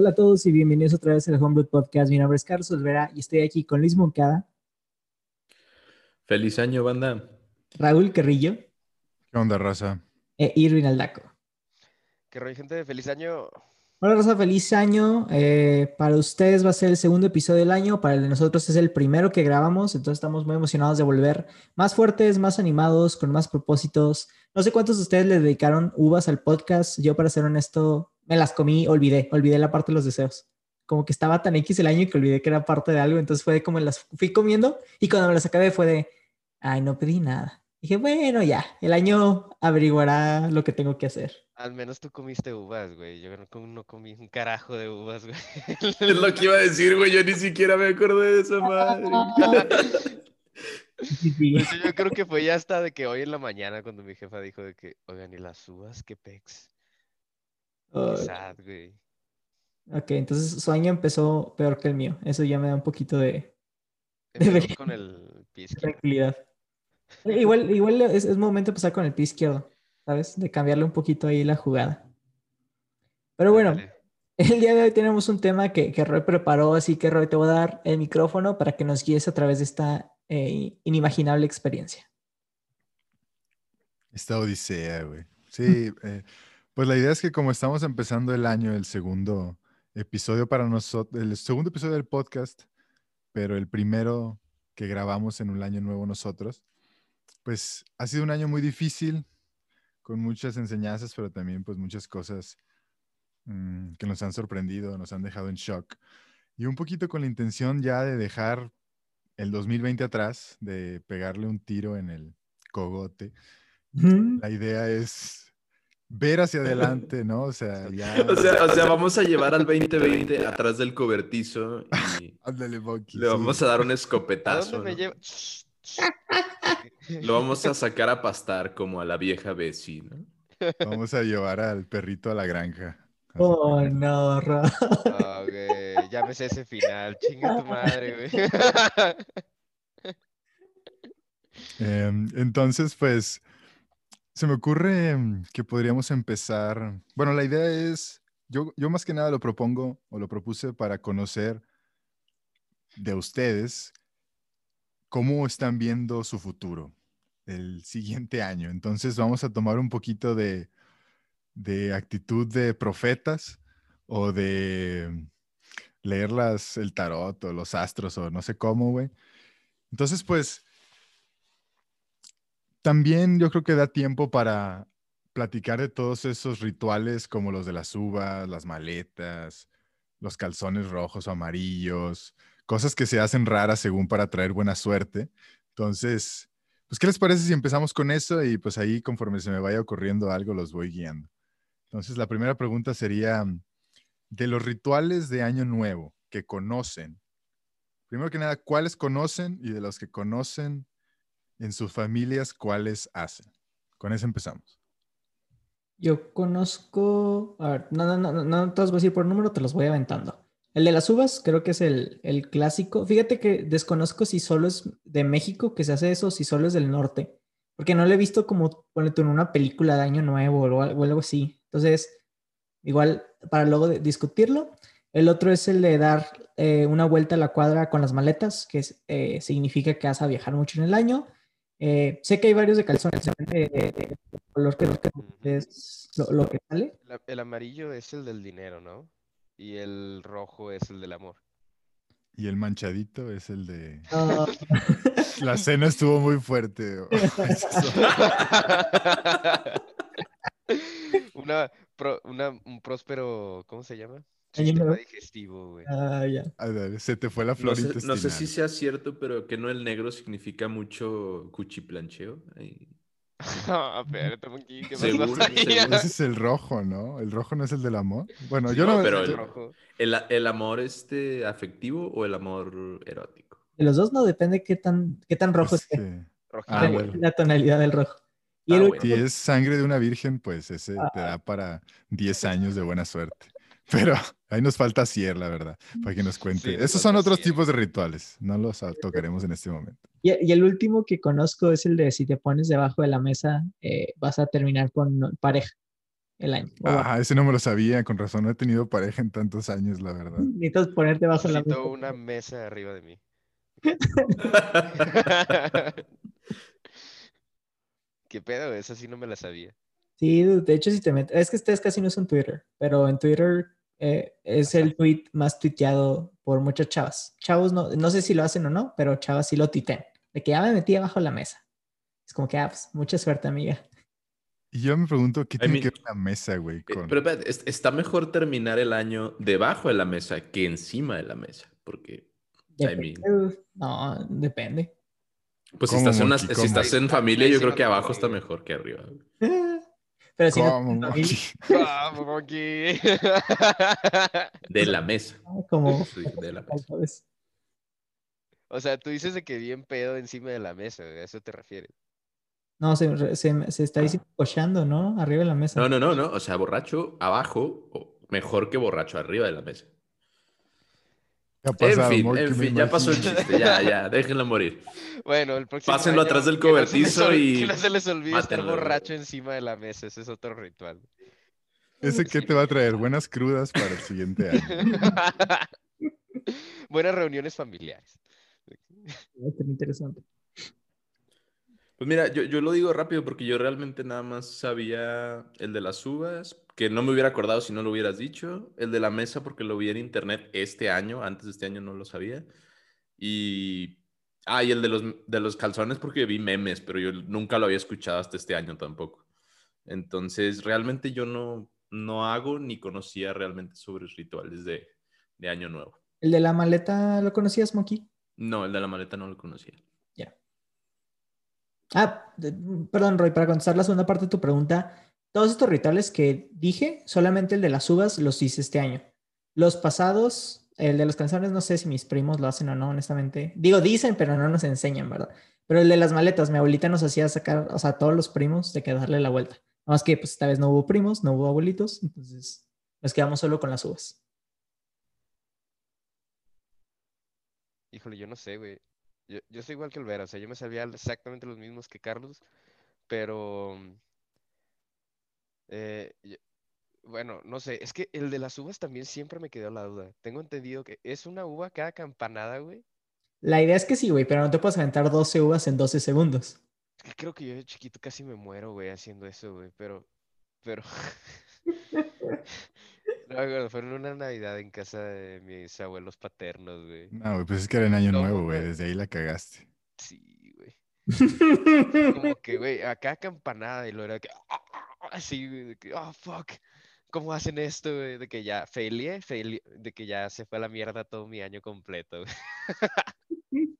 Hola a todos y bienvenidos otra vez al Homebrew Podcast. Mi nombre es Carlos Olvera y estoy aquí con Luis Moncada. Feliz año, banda. Raúl Carrillo. ¿Qué onda, raza? E Irvin Aldaco. ¿Qué rollo, gente? ¡Feliz año! Hola, raza, feliz año. Eh, para ustedes va a ser el segundo episodio del año, para el de nosotros es el primero que grabamos, entonces estamos muy emocionados de volver más fuertes, más animados, con más propósitos. No sé cuántos de ustedes le dedicaron uvas al podcast. Yo, para ser honesto, me las comí, olvidé, olvidé la parte de los deseos. Como que estaba tan X el año que olvidé que era parte de algo, entonces fue como las fui comiendo y cuando me las acabé fue de, ay, no pedí nada. Dije, bueno, ya, el año averiguará lo que tengo que hacer. Al menos tú comiste uvas, güey. Yo no, no comí un carajo de uvas, güey. Es lo que iba a decir, güey. Yo ni siquiera me acordé de esa madre. Pues yo creo que fue ya hasta de que hoy en la mañana cuando mi jefa dijo de que, oigan, ¿y las uvas qué pex? Oh, Sad, güey. ok, entonces su año empezó peor que el mío. Eso ya me da un poquito de Empezó con el pis. tranquilidad. Igual, igual es, es momento de empezar con el pie izquierdo, ¿sabes? De cambiarle un poquito ahí la jugada. Pero bueno, el día de hoy tenemos un tema que, que Roy preparó, así que Roy te voy a dar el micrófono para que nos guíes a través de esta eh, inimaginable experiencia. Esta odisea, güey. Sí, eh, pues la idea es que como estamos empezando el año, el segundo episodio para nosotros, el segundo episodio del podcast, pero el primero que grabamos en un año nuevo nosotros, pues ha sido un año muy difícil, con muchas enseñanzas, pero también pues muchas cosas mm, que nos han sorprendido, nos han dejado en shock. Y un poquito con la intención ya de dejar el 2020 atrás, de pegarle un tiro en el cogote. La idea es ver hacia adelante, ¿no? O sea, ya. O sea, o sea, vamos a llevar al 2020 atrás del cobertizo y Ándale, Bucky, le sí. vamos a dar un ¿A dónde escopetazo. me ¿no? lleva? Lo vamos a sacar a pastar como a la vieja Bessie, ¿no? Vamos a llevar al perrito a la granja. Oh, no, Roy. Ah, güey, ya me sé ese final. Chinga tu madre, güey. Em, entonces, pues, se me ocurre em, que podríamos empezar. Bueno, la idea es, yo, yo más que nada lo propongo o lo propuse para conocer de ustedes cómo están viendo su futuro el siguiente año. Entonces, vamos a tomar un poquito de, de actitud de profetas o de leer las, el tarot o los astros o no sé cómo, güey. Entonces, pues, también yo creo que da tiempo para platicar de todos esos rituales como los de las uvas, las maletas, los calzones rojos o amarillos, cosas que se hacen raras según para traer buena suerte. Entonces, pues, ¿qué les parece si empezamos con eso? Y pues ahí conforme se me vaya ocurriendo algo, los voy guiando. Entonces, la primera pregunta sería, de los rituales de Año Nuevo que conocen, primero que nada, ¿cuáles conocen? Y de los que conocen en sus familias, ¿cuáles hacen? Con eso empezamos. Yo conozco, a ver, no, no, no, no, te los voy a decir por número, te los voy aventando. El de las uvas creo que es el, el clásico. Fíjate que desconozco si solo es de México que se hace eso, si solo es del norte, porque no lo he visto como, ponle tú en una película de Año Nuevo o, o algo así. Entonces, igual para luego de- discutirlo. El otro es el de dar eh, una vuelta a la cuadra con las maletas, que eh, significa que vas a viajar mucho en el año. Eh, sé que hay varios de calzones, de, de- de color que, que es lo, lo que sale. El, el amarillo es el del dinero, ¿no? Y el rojo es el del amor. Y el manchadito es el de... La cena estuvo muy fuerte. una, pro- una, un próspero, ¿cómo se llama? Año Sistema nuevo. digestivo, güey. ah, ya. A ver, Se te fue la No flor no sé si sea cierto, pero que no el negro significa mucho cuchiplancheo. Ay, Ah, Ese es el rojo, ¿no? El rojo no es el del amor. Bueno, Sí, yo no... pero el el- rojo. ¿El, el amor este afectivo o el amor erótico? De los dos no depende qué tan, qué tan rojo pues esté. que- Rojito, Ah, la, güey. bueno. la tonalidad del rojo. Y Ah, el bueno. Si es sangre de una virgen, pues ese te da para 10 años de buena suerte. Pero ahí nos falta Cier, la verdad, para que nos cuente. Sí, Esos son otros Cier. tipos de rituales. No los tocaremos en este momento. Y, y el último que conozco es el de si te pones debajo de la mesa, eh, vas a terminar con pareja. el año. Ah, ese no me lo sabía, con razón. No he tenido pareja en tantos años, la verdad. Necesitas ponerte bajo la Necesito mesa. una mesa arriba de mí. ¿Qué pedo? Esa sí no me la sabía. Sí, de hecho, si te metes, es que ustedes casi no usan Twitter, pero en Twitter eh, es el tweet más tuiteado por muchas chavas. Chavos, no, no sé si lo hacen o no, pero chavas sí lo tuitean. De que ya me metí abajo de la mesa. Es como que, ah, pues, mucha suerte, amiga. Y yo me pregunto, ¿qué tiene mean- que ver la mesa, güey? Eh, Con... Pero está mejor terminar el año debajo de la mesa que encima de la mesa. Porque, I Depende, mean, No, depende. pues si ¿Cómo, estás, en, una- si estás en familia, yo creo que abajo está mejor que arriba. Pero si no ¿Cómo? ¡Vamos, Monkey! De la mesa. como Sí, de la mesa. ¿sabes? O sea, tú dices de que bien pedo encima de la mesa, ¿a eso te refieres? No, se, se, se está diciendo cochando, ¿no? Arriba de la mesa. No, no, no, no. O sea, borracho abajo, o mejor que borracho arriba de la mesa. ¿Qué ha En fin, en ya pasó el chiste. Ya, ya, déjenlo morir. Bueno, el próximo Pásenlo año, atrás del no cobertizo ol- y Que no se les olvide estar mátenlo, borracho encima de la mesa, ese es otro ritual. ¿Ese qué te va a traer? Buenas crudas para el siguiente año. Buenas reuniones familiares. Va a ser interesante. Pues mira, yo, yo lo digo rápido porque yo realmente nada más sabía el de las uvas, que no me hubiera acordado si no lo hubieras dicho. El de la mesa porque lo vi en internet este año, antes de este año no lo sabía. Y... Ah, y el de los, de los calzones porque vi memes, pero yo nunca lo había escuchado hasta este año tampoco. Entonces, realmente yo no, no hago ni conocía realmente sobre rituales de, de Año Nuevo. ¿El de la maleta lo conocías, Monkey? No, el de la maleta no lo conocía. Ah, perdón, Roy, para contestar la segunda parte de tu pregunta, todos estos rituales que dije, solamente el de las uvas los hice este año. Los pasados, el de los canciones, no sé si mis primos lo hacen o no, honestamente. Digo, dicen, pero no nos enseñan, ¿verdad? Pero el de las maletas, mi abuelita nos hacía sacar, o sea, a todos los primos de que darle la vuelta. Nada más que, pues, esta vez no hubo primos, no hubo abuelitos, entonces nos quedamos solo con las uvas. Híjole, yo no sé, güey. Yo, yo soy igual que el Vera, o sea, yo me sabía exactamente los mismos que Carlos, pero... eh, yo- bueno, no sé, es que el de las uvas también siempre me quedó la duda. Tengo entendido que es una uva cada campanada, güey. La idea es que sí, güey, pero no te puedes aventar 12 uvas en 12 segundos. Es que creo que yo de chiquito casi me muero, güey, haciendo eso, güey, pero... Pero... No me acuerdo, fue en una Navidad en casa de mis abuelos paternos, güey. No, güey, pues es que era en año No, nuevo, güey. Desde ahí la cagaste. Sí, güey. Como que, güey, acá campanada y lo era que... Así, güey, de que, oh, fuck. ¿Cómo hacen esto, güey? De que ya, failé, failé, de que ya se fue a la mierda todo mi año completo, güey.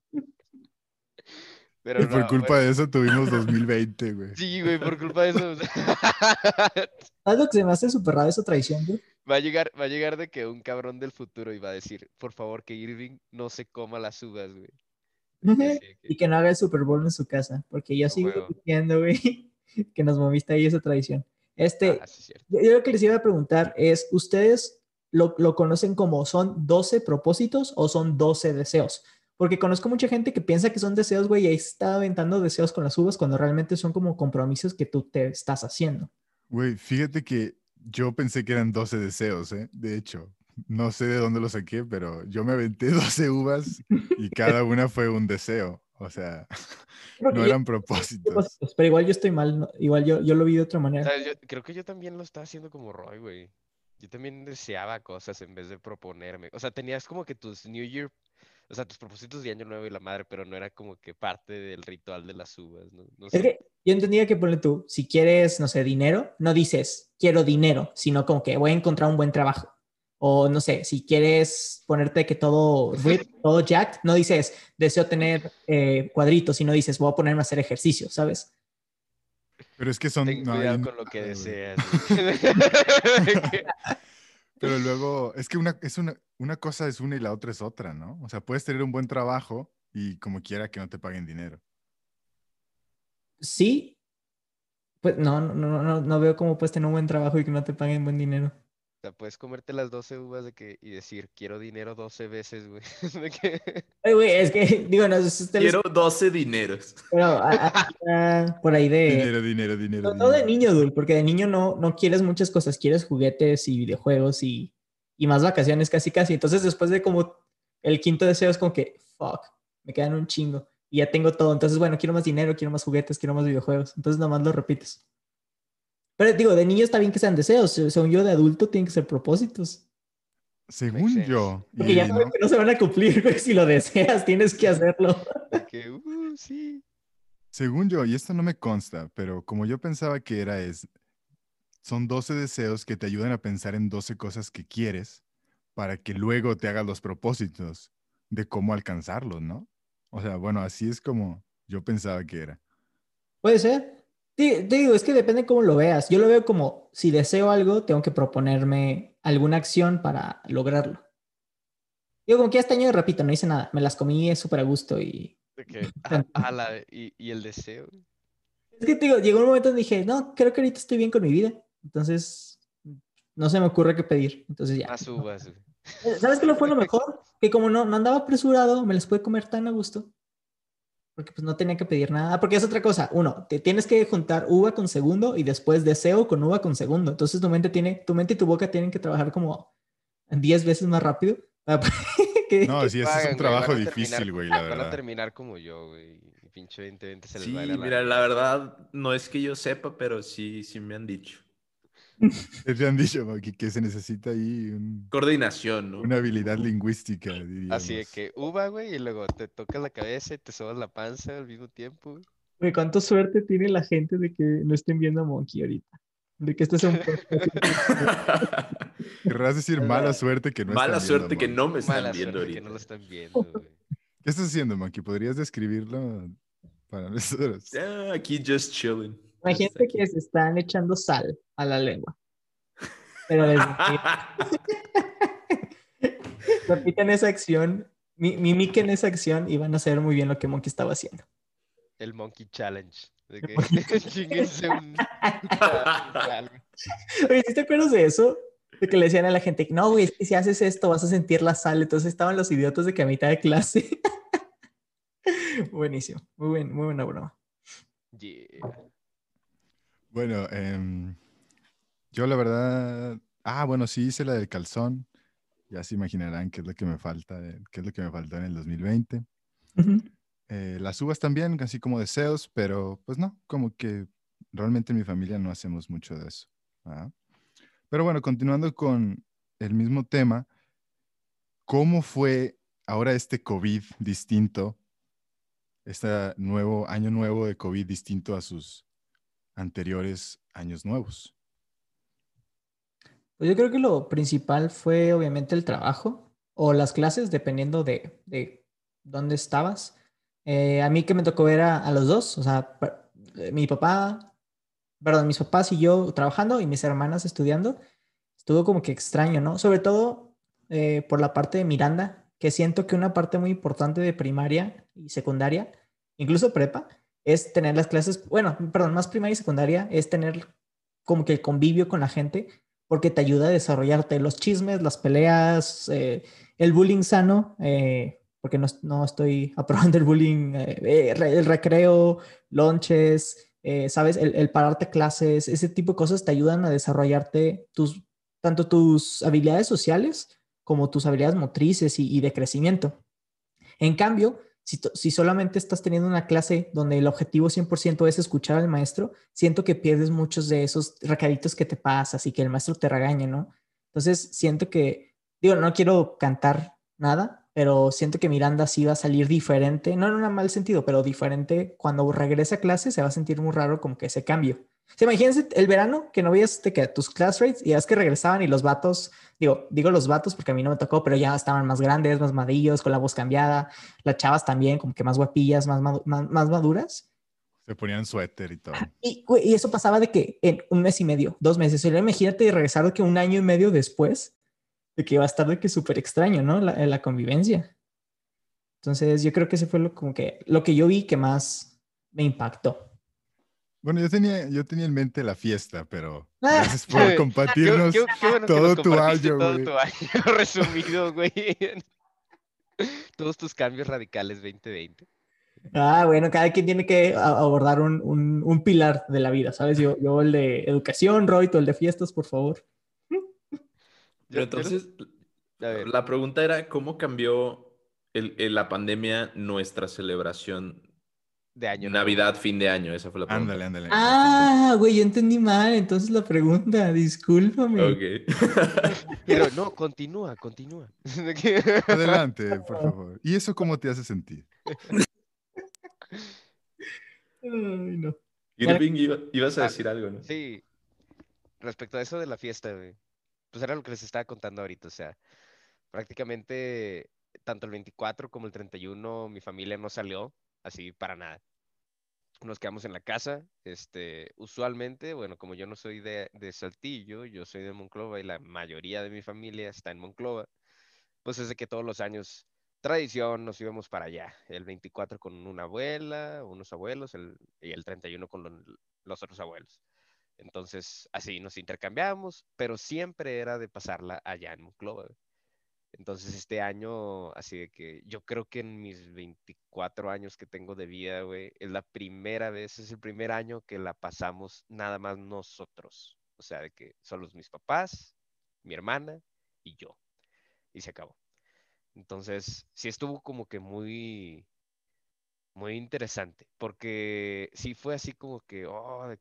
Pero Y por no, culpa güey, de eso tuvimos 2020, güey. Sí, güey, por culpa de eso. ¿Sabes lo que se me hace súper raro esa tradición, güey? Va a llegar, va a llegar de que un cabrón del futuro iba a decir, por favor, que Irving no se coma las uvas, güey. Y que, y que no haga el Super Bowl en su casa, porque yo A sigo diciendo, güey, que nos moviste ahí esa tradición. Este, ah, sí, es yo, yo lo que les iba a preguntar es, ¿ustedes lo, lo conocen como son 12 propósitos o son 12 deseos? Porque conozco mucha gente que piensa que son deseos, güey, y ahí está aventando deseos con las uvas cuando realmente son como compromisos que tú te estás haciendo. Güey, fíjate que yo pensé que eran 12 deseos, ¿eh? De hecho, no sé de dónde lo saqué, pero yo me aventé 12 uvas y cada una fue un deseo. O sea, Creo no yo- eran propósitos. Pero igual yo estoy mal, ¿no? igual yo, yo lo vi de otra O manera. sea, yo creo que yo también lo estaba haciendo como Roy, güey. Yo también deseaba cosas en vez de proponerme. O sea, tenías como que tus New Year, o sea, tus propósitos de Año Nuevo y la madre, pero no era como que parte del ritual de las uvas, ¿no? No Es sé. que yo entendía que ponle tú, si quieres, no sé, dinero, no dices quiero dinero, sino como que voy a encontrar un buen trabajo. O no sé, si quieres ponerte que todo rip, todo jacked, no dices deseo tener eh, cuadritos, sino dices voy a ponerme a hacer ejercicio, ¿sabes? Pero es que son... Ten no, cuidado hay con lo que deseas. Pero luego, es que una, es una, una cosa es una y la otra es otra, ¿no? O sea, puedes tener un buen trabajo y como quiera que no te paguen dinero. Sí, pues no, no, no, no, veo cómo puedes tener un buen trabajo y que no te paguen buen dinero. O sea, puedes comerte las 12 uvas de que, y decir, quiero dinero 12 veces, güey. Que- Ay, güey, es que, digo, no sé si ustedes- Quiero 12 dineros. pero, ah, ah, ah, por ahí de... Dinero, dinero, dinero. No, no de dinero. niño, Dul, porque de niño no, no quieres muchas cosas, quieres juguetes y videojuegos y, y más vacaciones casi casi. Entonces después de como el quinto deseo es como que, fuck, me quedan un chingo y ya tengo todo. Entonces, bueno, quiero más dinero, quiero más juguetes, quiero más videojuegos. Entonces nomás lo repites. Pero digo, de niño está bien que sean deseos, se- según yo de adulto tienen que ser propósitos. Según yo. Porque y ya no- saben que no se van a cumplir, güey, si lo deseas, tienes que hacerlo. que, uh, sí. Según yo, y esto no me consta, pero como yo pensaba que era es, son 12 deseos que te ayudan a pensar en 12 cosas que quieres para que luego te hagas los propósitos de cómo alcanzarlos, ¿no? O sea, bueno, así es como yo pensaba que era. Puede ser. Te, te digo, es que depende cómo lo veas. Yo lo veo como si deseo algo, tengo que proponerme alguna acción para lograrlo. Digo, como que este año, repito, no hice nada. Me las comí súper a gusto y... De que, ah, ala, y, y el deseo. Es que te digo, llegó un momento donde dije, no, creo que ahorita estoy bien con mi vida. Entonces, no se me ocurre qué pedir. Entonces ya. Más uvas, güey. Eh, ¿Sabes qué lo fue lo mejor? Que como no, no andaba apresurado, me las pude comer tan a gusto. Porque pues no tenía que pedir nada. Porque es otra cosa. Uno, te tienes que juntar uva con segundo y después deseo con uva con segundo. Entonces tu mente tiene, tu mente y tu boca tienen que trabajar como 10 veces más rápido. que- No, sí, ese es un güey, trabajo van a terminar- difícil, güey, la Van a verdad. terminar como yo, güey. Pinche 2020 se les Sí, va a ir a mira, la verdad, no es que yo sepa, pero sí, sí me han dicho. Te han dicho Maki, que se necesita ahí un- Coordinación, ¿no? una habilidad lingüística, diríamos. Así de que uva, güey, y luego te tocas la cabeza y te sobas la panza al mismo tiempo. güey. Güey, cuánta suerte tiene la gente de que no estén viendo a Monkey ahorita. De que este sea un. Querrás decir mala suerte que no Mala están suerte viendo, que no me están Mala viendo suerte que ahorita. no lo están viendo, güey. ¿Qué estás haciendo, Monkey? ¿Podrías describirlo para nosotros? Ya, aquí just chilling. Imagínate que se están echando sal a la lengua. Pero les repiten esa acción, mi- mimiquen esa acción y van a hacer muy bien lo que Monkey estaba haciendo. El Monkey Challenge. De que un... Oye, ¿sí te acuerdas de eso? De que le decían a la gente, no, güey, es que si haces esto vas a sentir la sal. Entonces estaban los idiotas de que a mitad de clase. Buenísimo, muy, buen, muy buena broma. Yeah. Bueno, em, yo la verdad. Ah, bueno, sí hice la del calzón. Ya se imaginarán qué es lo que me falta, qué es lo que me faltó en el 2020. Ujú. Eh, las uvas también, así como deseos, pero pues no, como que realmente en mi familia no hacemos mucho de eso. ¿verdad? Pero bueno, continuando con el mismo tema, ¿cómo fue ahora este COVID distinto, este nuevo año nuevo de COVID distinto a sus anteriores años nuevos? Pues yo creo que lo principal fue obviamente el trabajo o las clases, dependiendo de, de dónde estabas. Eh, a mí que me tocó ver a, los dos, o sea, eh, mi papá, perdón, mis papás y yo trabajando y mis hermanas estudiando, estuvo como que extraño, ¿no? Sobre todo eh, por la parte de Miranda, que siento que una parte muy importante de primaria y secundaria, incluso prepa, es tener las clases, bueno, perdón, más primaria y secundaria, es tener como que el convivio con la gente porque te ayuda a desarrollarte los chismes, las peleas, eh, el bullying sano, eh, porque no, no estoy aprobando el bullying, eh, eh, el recreo, lonches, ¿sabes? El, el pararte clases, ese tipo de cosas te ayudan a desarrollarte tus, tanto tus habilidades sociales como tus habilidades motrices y de crecimiento. En cambio, si, solamente estás teniendo una clase donde el objetivo 100% es escuchar al maestro, siento que pierdes muchos de esos recaditos que te pasas y que el maestro te regañe, ¿no? Entonces, siento que, digo, no quiero cantar nada, pero siento que Miranda sí va a salir diferente, no en un mal sentido, pero diferente. Cuando regrese a clase se va a sentir muy raro como que ese cambio. Sea, imagínense el verano que no veías que tus class rates y es que regresaban y los vatos, digo, digo los vatos porque a mí no me tocó, pero ya estaban más grandes, más madillos, con la voz cambiada, las chavas también como que más guapillas, más, más, más maduras. Se ponían suéter y todo. Y, eso pasaba de que en un mes y medio, dos meses. Y imagínate regresar de que un año y medio después, de que va a estar de que súper extraño, ¿no? La, la convivencia. Entonces, yo creo que ese fue lo, como que, lo que yo vi que más me impactó. Bueno, yo tenía, yo tenía en mente la fiesta, pero Ah. gracias por compartirnos. Qué- qué- qué bueno que todo tu año, todo güey. tu año resumido, güey. Todos tus cambios radicales 2020. Ah, bueno, cada quien tiene que abordar un, un- un pilar de la vida, ¿sabes? Yo, yo el de educación, Roy, tú el de fiestas, por favor. Pero entonces, A ver. la pregunta era, ¿cómo cambió el- el- la pandemia nuestra celebración De año nuevo. Navidad, fin de año? Esa fue la pregunta. Ándale, ándale. Ah, güey, yo entendí mal, entonces la pregunta, discúlpame. Ok. Pero no, continúa, continúa. Adelante, por favor. ¿Y eso cómo te hace sentir? Ay, no. Irving, iba- ibas a Ah, decir algo, ¿no? Sí, respecto a eso de la fiesta, güey, pues era lo que les estaba contando ahorita, o sea, prácticamente tanto el 24 como el 31 mi familia no salió, así para nada. Nos quedamos en la casa, este, usualmente, bueno, como yo no soy de, de Saltillo, yo soy de Monclova y la mayoría de mi familia está en Monclova, pues es de que todos los años, tradición, nos íbamos para allá, el 24 con una abuela, unos abuelos, el, y el 31 con lo- los otros abuelos. Entonces, así nos intercambiamos, pero siempre era de pasarla allá en Monclova. Entonces, este año, así de que yo creo que en mis 24 años que tengo de vida, güey, es la primera vez, es el primer año que la pasamos nada más nosotros. O sea, de que solo mis papás, mi hermana y yo. Y se acabó. Entonces, sí estuvo como que muy, muy interesante, porque sí fue así como que, oh,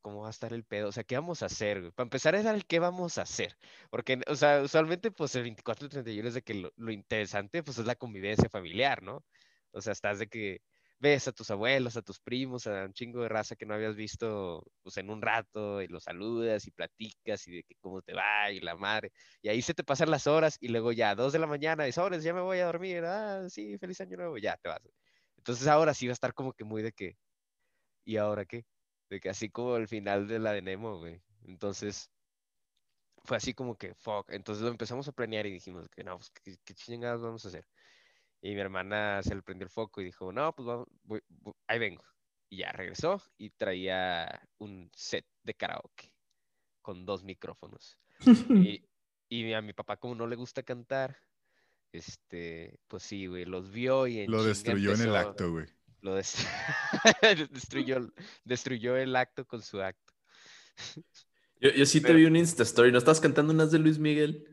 ¿cómo va a estar el pedo? O sea, ¿qué vamos a hacer? Para empezar era el qué vamos a hacer, porque, o sea, usualmente pues el 24 y 31 es de que lo, interesante pues es la convivencia familiar, ¿no? O sea, estás de que ves a tus abuelos, a tus primos, a un chingo de raza que no habías visto pues en un rato y los saludas y platicas y de que cómo te va y la madre. Y ahí se te pasan las horas y luego ya, dos de la mañana, y sobres, ya me voy a dormir. Ah, sí, feliz año nuevo, ya te vas. Entonces ahora sí va a estar como que muy de que, ¿y ahora qué? De que así como el final de la de Nemo, güey. Entonces, fue así como que, fuck. Entonces lo empezamos a planear y dijimos que no, pues, ¿qué, qué chingados vamos a hacer? Y mi hermana se le prendió el foco y dijo, no, pues vamos, voy- voy- ahí vengo. Y ya regresó y traía un set de karaoke con dos micrófonos. Y, y a mi papá, como no le gusta cantar, este, pues sí, güey, los vio y en Lo destruyó en el acto, güey. Lo dest- destruyó, destruyó el acto con su acto. Yo, yo sí te vi un Insta Story. ¿No estás cantando unas de Luis Miguel?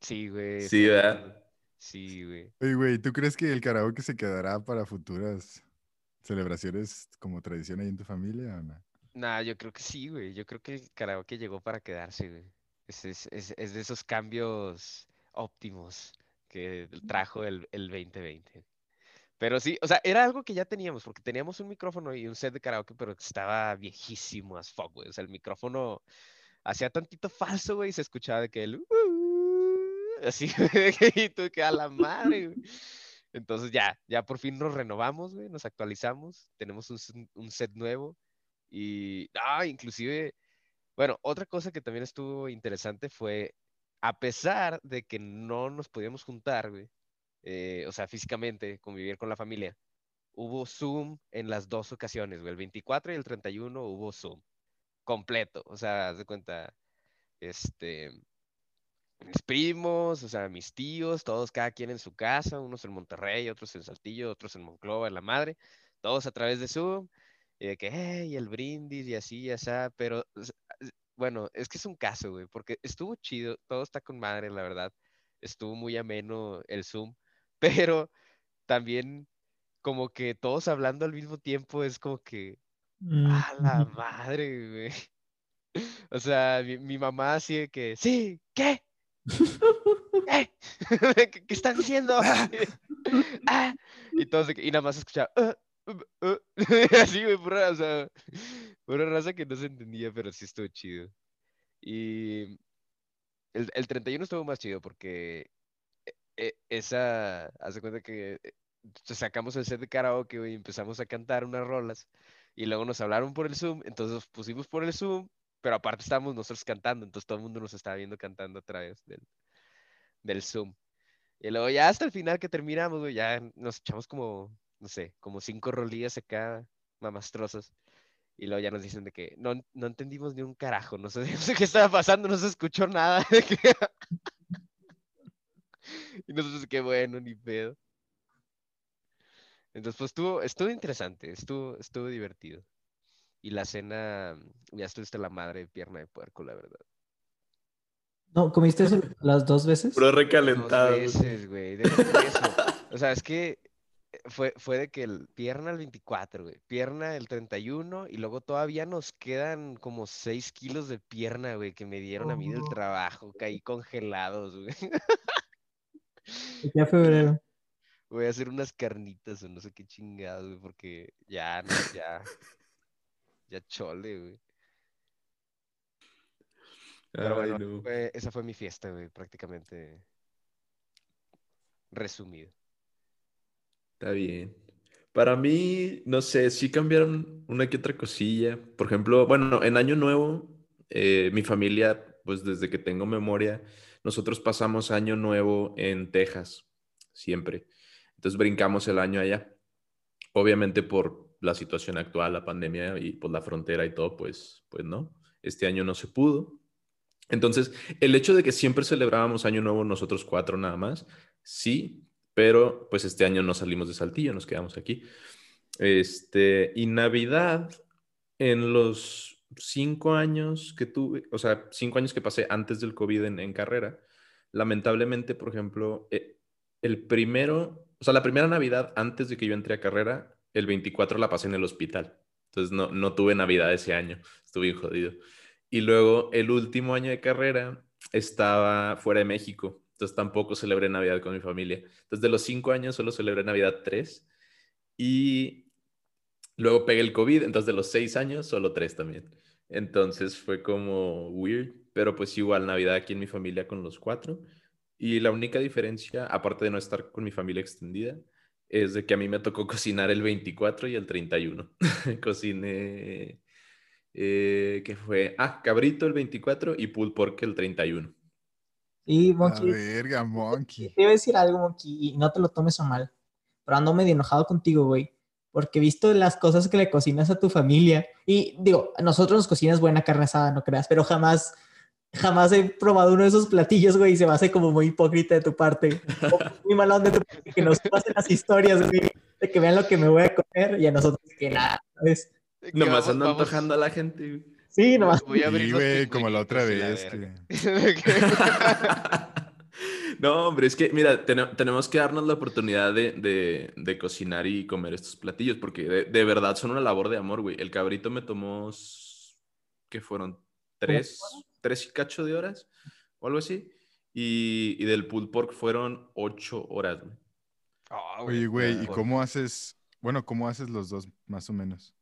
Sí, güey. Sí, ¿verdad? Sí, güey. Oye, güey, ¿tú crees que el karaoke se quedará para futuras celebraciones como tradición ahí en tu familia o no? Nah, yo creo que sí, güey. Yo creo que el karaoke llegó para quedarse, güey. Es, es, es, es de esos cambios óptimos que trajo el, el 2020. Pero sí, o sea, era algo que ya teníamos, porque teníamos un micrófono y un set de karaoke, pero estaba viejísimo as fuck, güey. O sea, el micrófono hacía tantito falso, güey, y se escuchaba de que el... así, y tú que a la madre, güey. Entonces ya, ya por fin nos renovamos, güey, nos actualizamos, tenemos un, un set nuevo y, ah, inclusive, bueno, otra cosa que también estuvo interesante fue, a pesar de que no nos podíamos juntar, eh, o sea, físicamente, convivir con la familia, hubo Zoom en las dos ocasiones, el 24 y el 31 hubo Zoom completo, o sea, haz de cuenta, este, mis primos, o sea, mis tíos, todos cada quien en su casa, unos en Monterrey, otros en Saltillo, otros en Monclova, en la madre, todos a través de Zoom, y de que, hey, el brindis y así, y así, pero, bueno, es que es un caso, güey, porque estuvo chido, todo está con madre, la verdad, estuvo muy ameno el Zoom, pero también como que todos hablando al mismo tiempo es como que, Mm, a la madre, güey. O sea, mi, mi mamá así de que, sí, ¿qué? ¿Qué? ¿Qué, qué están diciendo? Ah, Y todos y nada más escuchaba, "Ah, um, ah", así, güey, pura, o sea, pura raza que no se entendía, pero sí estuvo chido. Y el, el 31 estuvo más chido porque e- e- esa, hace cuenta que eh, sacamos el set de karaoke, y empezamos a cantar unas rolas y luego nos hablaron por el Zoom, entonces nos pusimos por el Zoom, pero aparte estábamos nosotros cantando, entonces todo el mundo nos estaba viendo cantando a través del, del Zoom. Y luego ya hasta el final que terminamos, ya nos echamos como, no sé, como cinco rolillas acá, mamastrosas. Y luego ya nos dicen de que no, no entendimos ni un carajo, no sé, no sé qué estaba pasando, no se escuchó nada. y nosotros, qué bueno, ni pedo. Entonces, pues estuvo, estuvo interesante, estuvo, estuvo divertido. Y la cena, ya estuviste la madre de pierna de puerco, la verdad. No, ¿comiste eso las dos veces? Pero Dos recalentado. veces, güey. O sea, es que fue, fue de que el pierna el 24, güey. Pierna el 31 y luego todavía nos quedan como 6 kilos de pierna, güey, que me dieron a mí del trabajo. Caí congelados, güey. Ya febrero. Voy a hacer unas carnitas o no sé qué chingados, güey, porque ya, no, ya. Ya chole, güey. Pero Ay, bueno, no. fue- esa fue mi fiesta, güey, prácticamente resumido. Está bien. Para mí, no sé, sí cambiaron una que otra cosilla. Por ejemplo, bueno, en Año Nuevo, eh, mi familia, pues desde que tengo memoria, nosotros pasamos Año Nuevo en Texas, siempre. Entonces brincamos el año allá. Obviamente por la situación actual, la pandemia y por la frontera y todo, pues, pues no. Este año no se pudo. Entonces, el hecho de que siempre celebrábamos Año Nuevo nosotros cuatro nada más, sí, pero pues este año no salimos de Saltillo, nos quedamos aquí. Este, y Navidad, en los cinco años que tuve, o sea, cinco años que pasé antes del COVID en, carrera, lamentablemente, por ejemplo, eh, el primero, o sea, la primera Navidad antes de que yo entré a carrera, el 24 la pasé en el hospital. Entonces no, no tuve Navidad ese año, estuve jodido. Y luego el último año de carrera estaba fuera de México, entonces tampoco celebré Navidad con mi familia. Entonces de los cinco años solo celebré Navidad tres y luego pegué el COVID, entonces de los seis años solo tres también. Entonces fue como weird, pero pues igual Navidad aquí en mi familia con los cuatro. Y la única diferencia, aparte de no estar con mi familia extendida, es de que a mí me tocó cocinar el 24 y el 31. Cociné, eh, ¿qué fue? Ah, cabrito el 24 y pulled pork el 31. Y La Monkey, verga, Monkey. te iba a decir algo, Monkey, y no te lo tomes a mal, pero ando medio enojado contigo, güey, porque he visto las cosas que le cocinas a tu familia, y digo, a nosotros nos cocinas buena carne asada, no creas, pero jamás, jamás he probado uno de esos platillos, güey, y se me hace como muy hipócrita de tu parte, o muy mal onda de tu parte, que nos pasen las historias, güey, de que vean lo que me voy a comer, y a nosotros que nada, ¿sabes? Nomás ando antojando a la gente. Sí, nomás. Voy a abrir Sí, güey, como la otra vez. No, hombre, es que, mira, tene- tenemos que darnos la oportunidad de, de- de cocinar y comer estos platillos, porque de, de verdad son una labor de amor, güey. El cabrito me tomó, ¿qué fueron? ¿Tres, tres y cacho de horas? O algo así. Y, y del pulled pork fueron ocho horas, güey. Ah, Oye, güey, ¿y por- cómo haces? Bueno, ¿cómo haces los dos más o menos?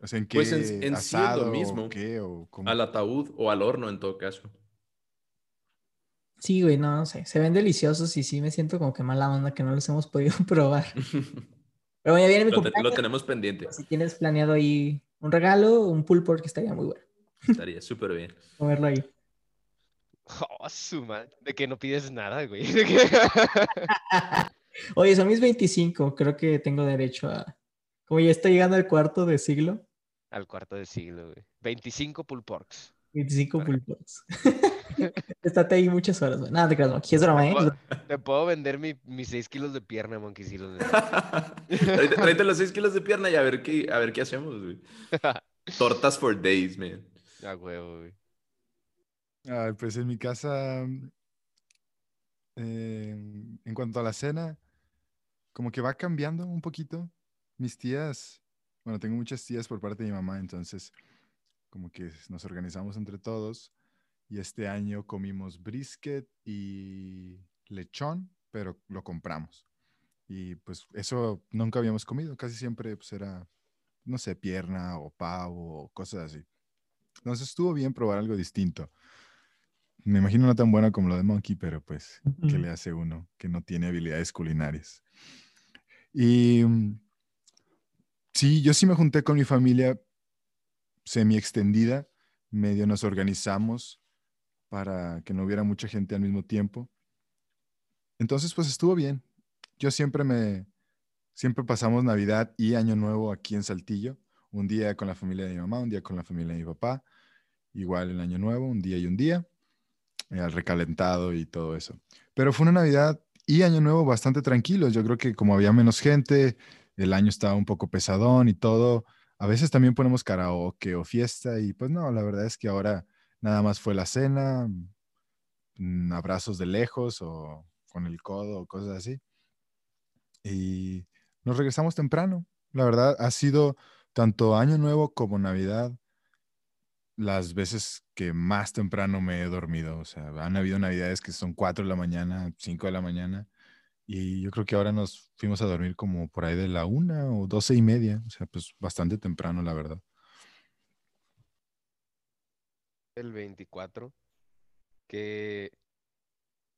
O sea, ¿en qué Pues en- en sí asado o mismo. qué o cómo? Al ataúd o al horno, en todo caso. Sí, güey, no, no sé, se ven deliciosos y sí me siento como que mala onda que no los hemos podido probar. Pero bueno, ya viene mi Lo, te- lo tenemos pendiente. Si tienes planeado ahí un regalo, un pull pork que estaría muy bueno. Estaría súper bien. Comerlo ahí. Oh, su madre. De que no pides nada, güey. Que- Oye, son mis 25, creo que tengo derecho a... Como ya está llegando al cuarto de siglo, Al cuarto de siglo, güey. 25 pull porks. 25 pull porks. Estate ahí muchas horas. güey. Nada, te creas, Monkey, es broma, ¿eh? Te puedo vender mi- mis 6 kilos de pierna, monkey, si los tráete los 6 kilos de pierna y a ver qué, a ver qué hacemos, güey. Tortas for days, man. A huevo, güey. Ay, pues en mi casa, eh, en cuanto a la cena, como que va cambiando un poquito. Mis tías, bueno, tengo muchas tías por parte de mi mamá, entonces como que nos organizamos entre todos y este año comimos brisket y lechón, pero lo compramos. Y pues eso nunca habíamos comido, casi siempre pues era, no sé, pierna o pavo o cosas así. Entonces estuvo bien probar algo distinto. Me imagino no tan bueno como lo de Monkey, pero pues, ¿qué le hace uno que no tiene habilidades culinarias? Y mm, sí, yo sí me junté con mi familia semi extendida, medio nos organizamos para que no hubiera mucha gente al mismo tiempo. Entonces, pues estuvo bien. Yo siempre me, siempre pasamos Navidad y Año Nuevo aquí en Saltillo. un día con la familia de mi mamá, un día con la familia de mi papá, igual el año nuevo, un día y un día, eh, al recalentado y todo eso. Pero fue una Navidad y año nuevo bastante tranquilos. Yo creo que como había menos gente, el año estaba un poco pesadón y todo. A veces también ponemos karaoke o fiesta y pues no, la verdad es que ahora nada más fue la cena, mm, abrazos de lejos o con el codo o cosas así. Y nos regresamos temprano. La verdad ha sido tanto año nuevo como Navidad las veces que más temprano me he dormido. O sea, han habido navidades que son 4 de la mañana, 5 de la mañana. Y yo creo que ahora nos fuimos a dormir como por ahí de la una o doce y media. O sea, pues bastante temprano, la verdad. El 24, que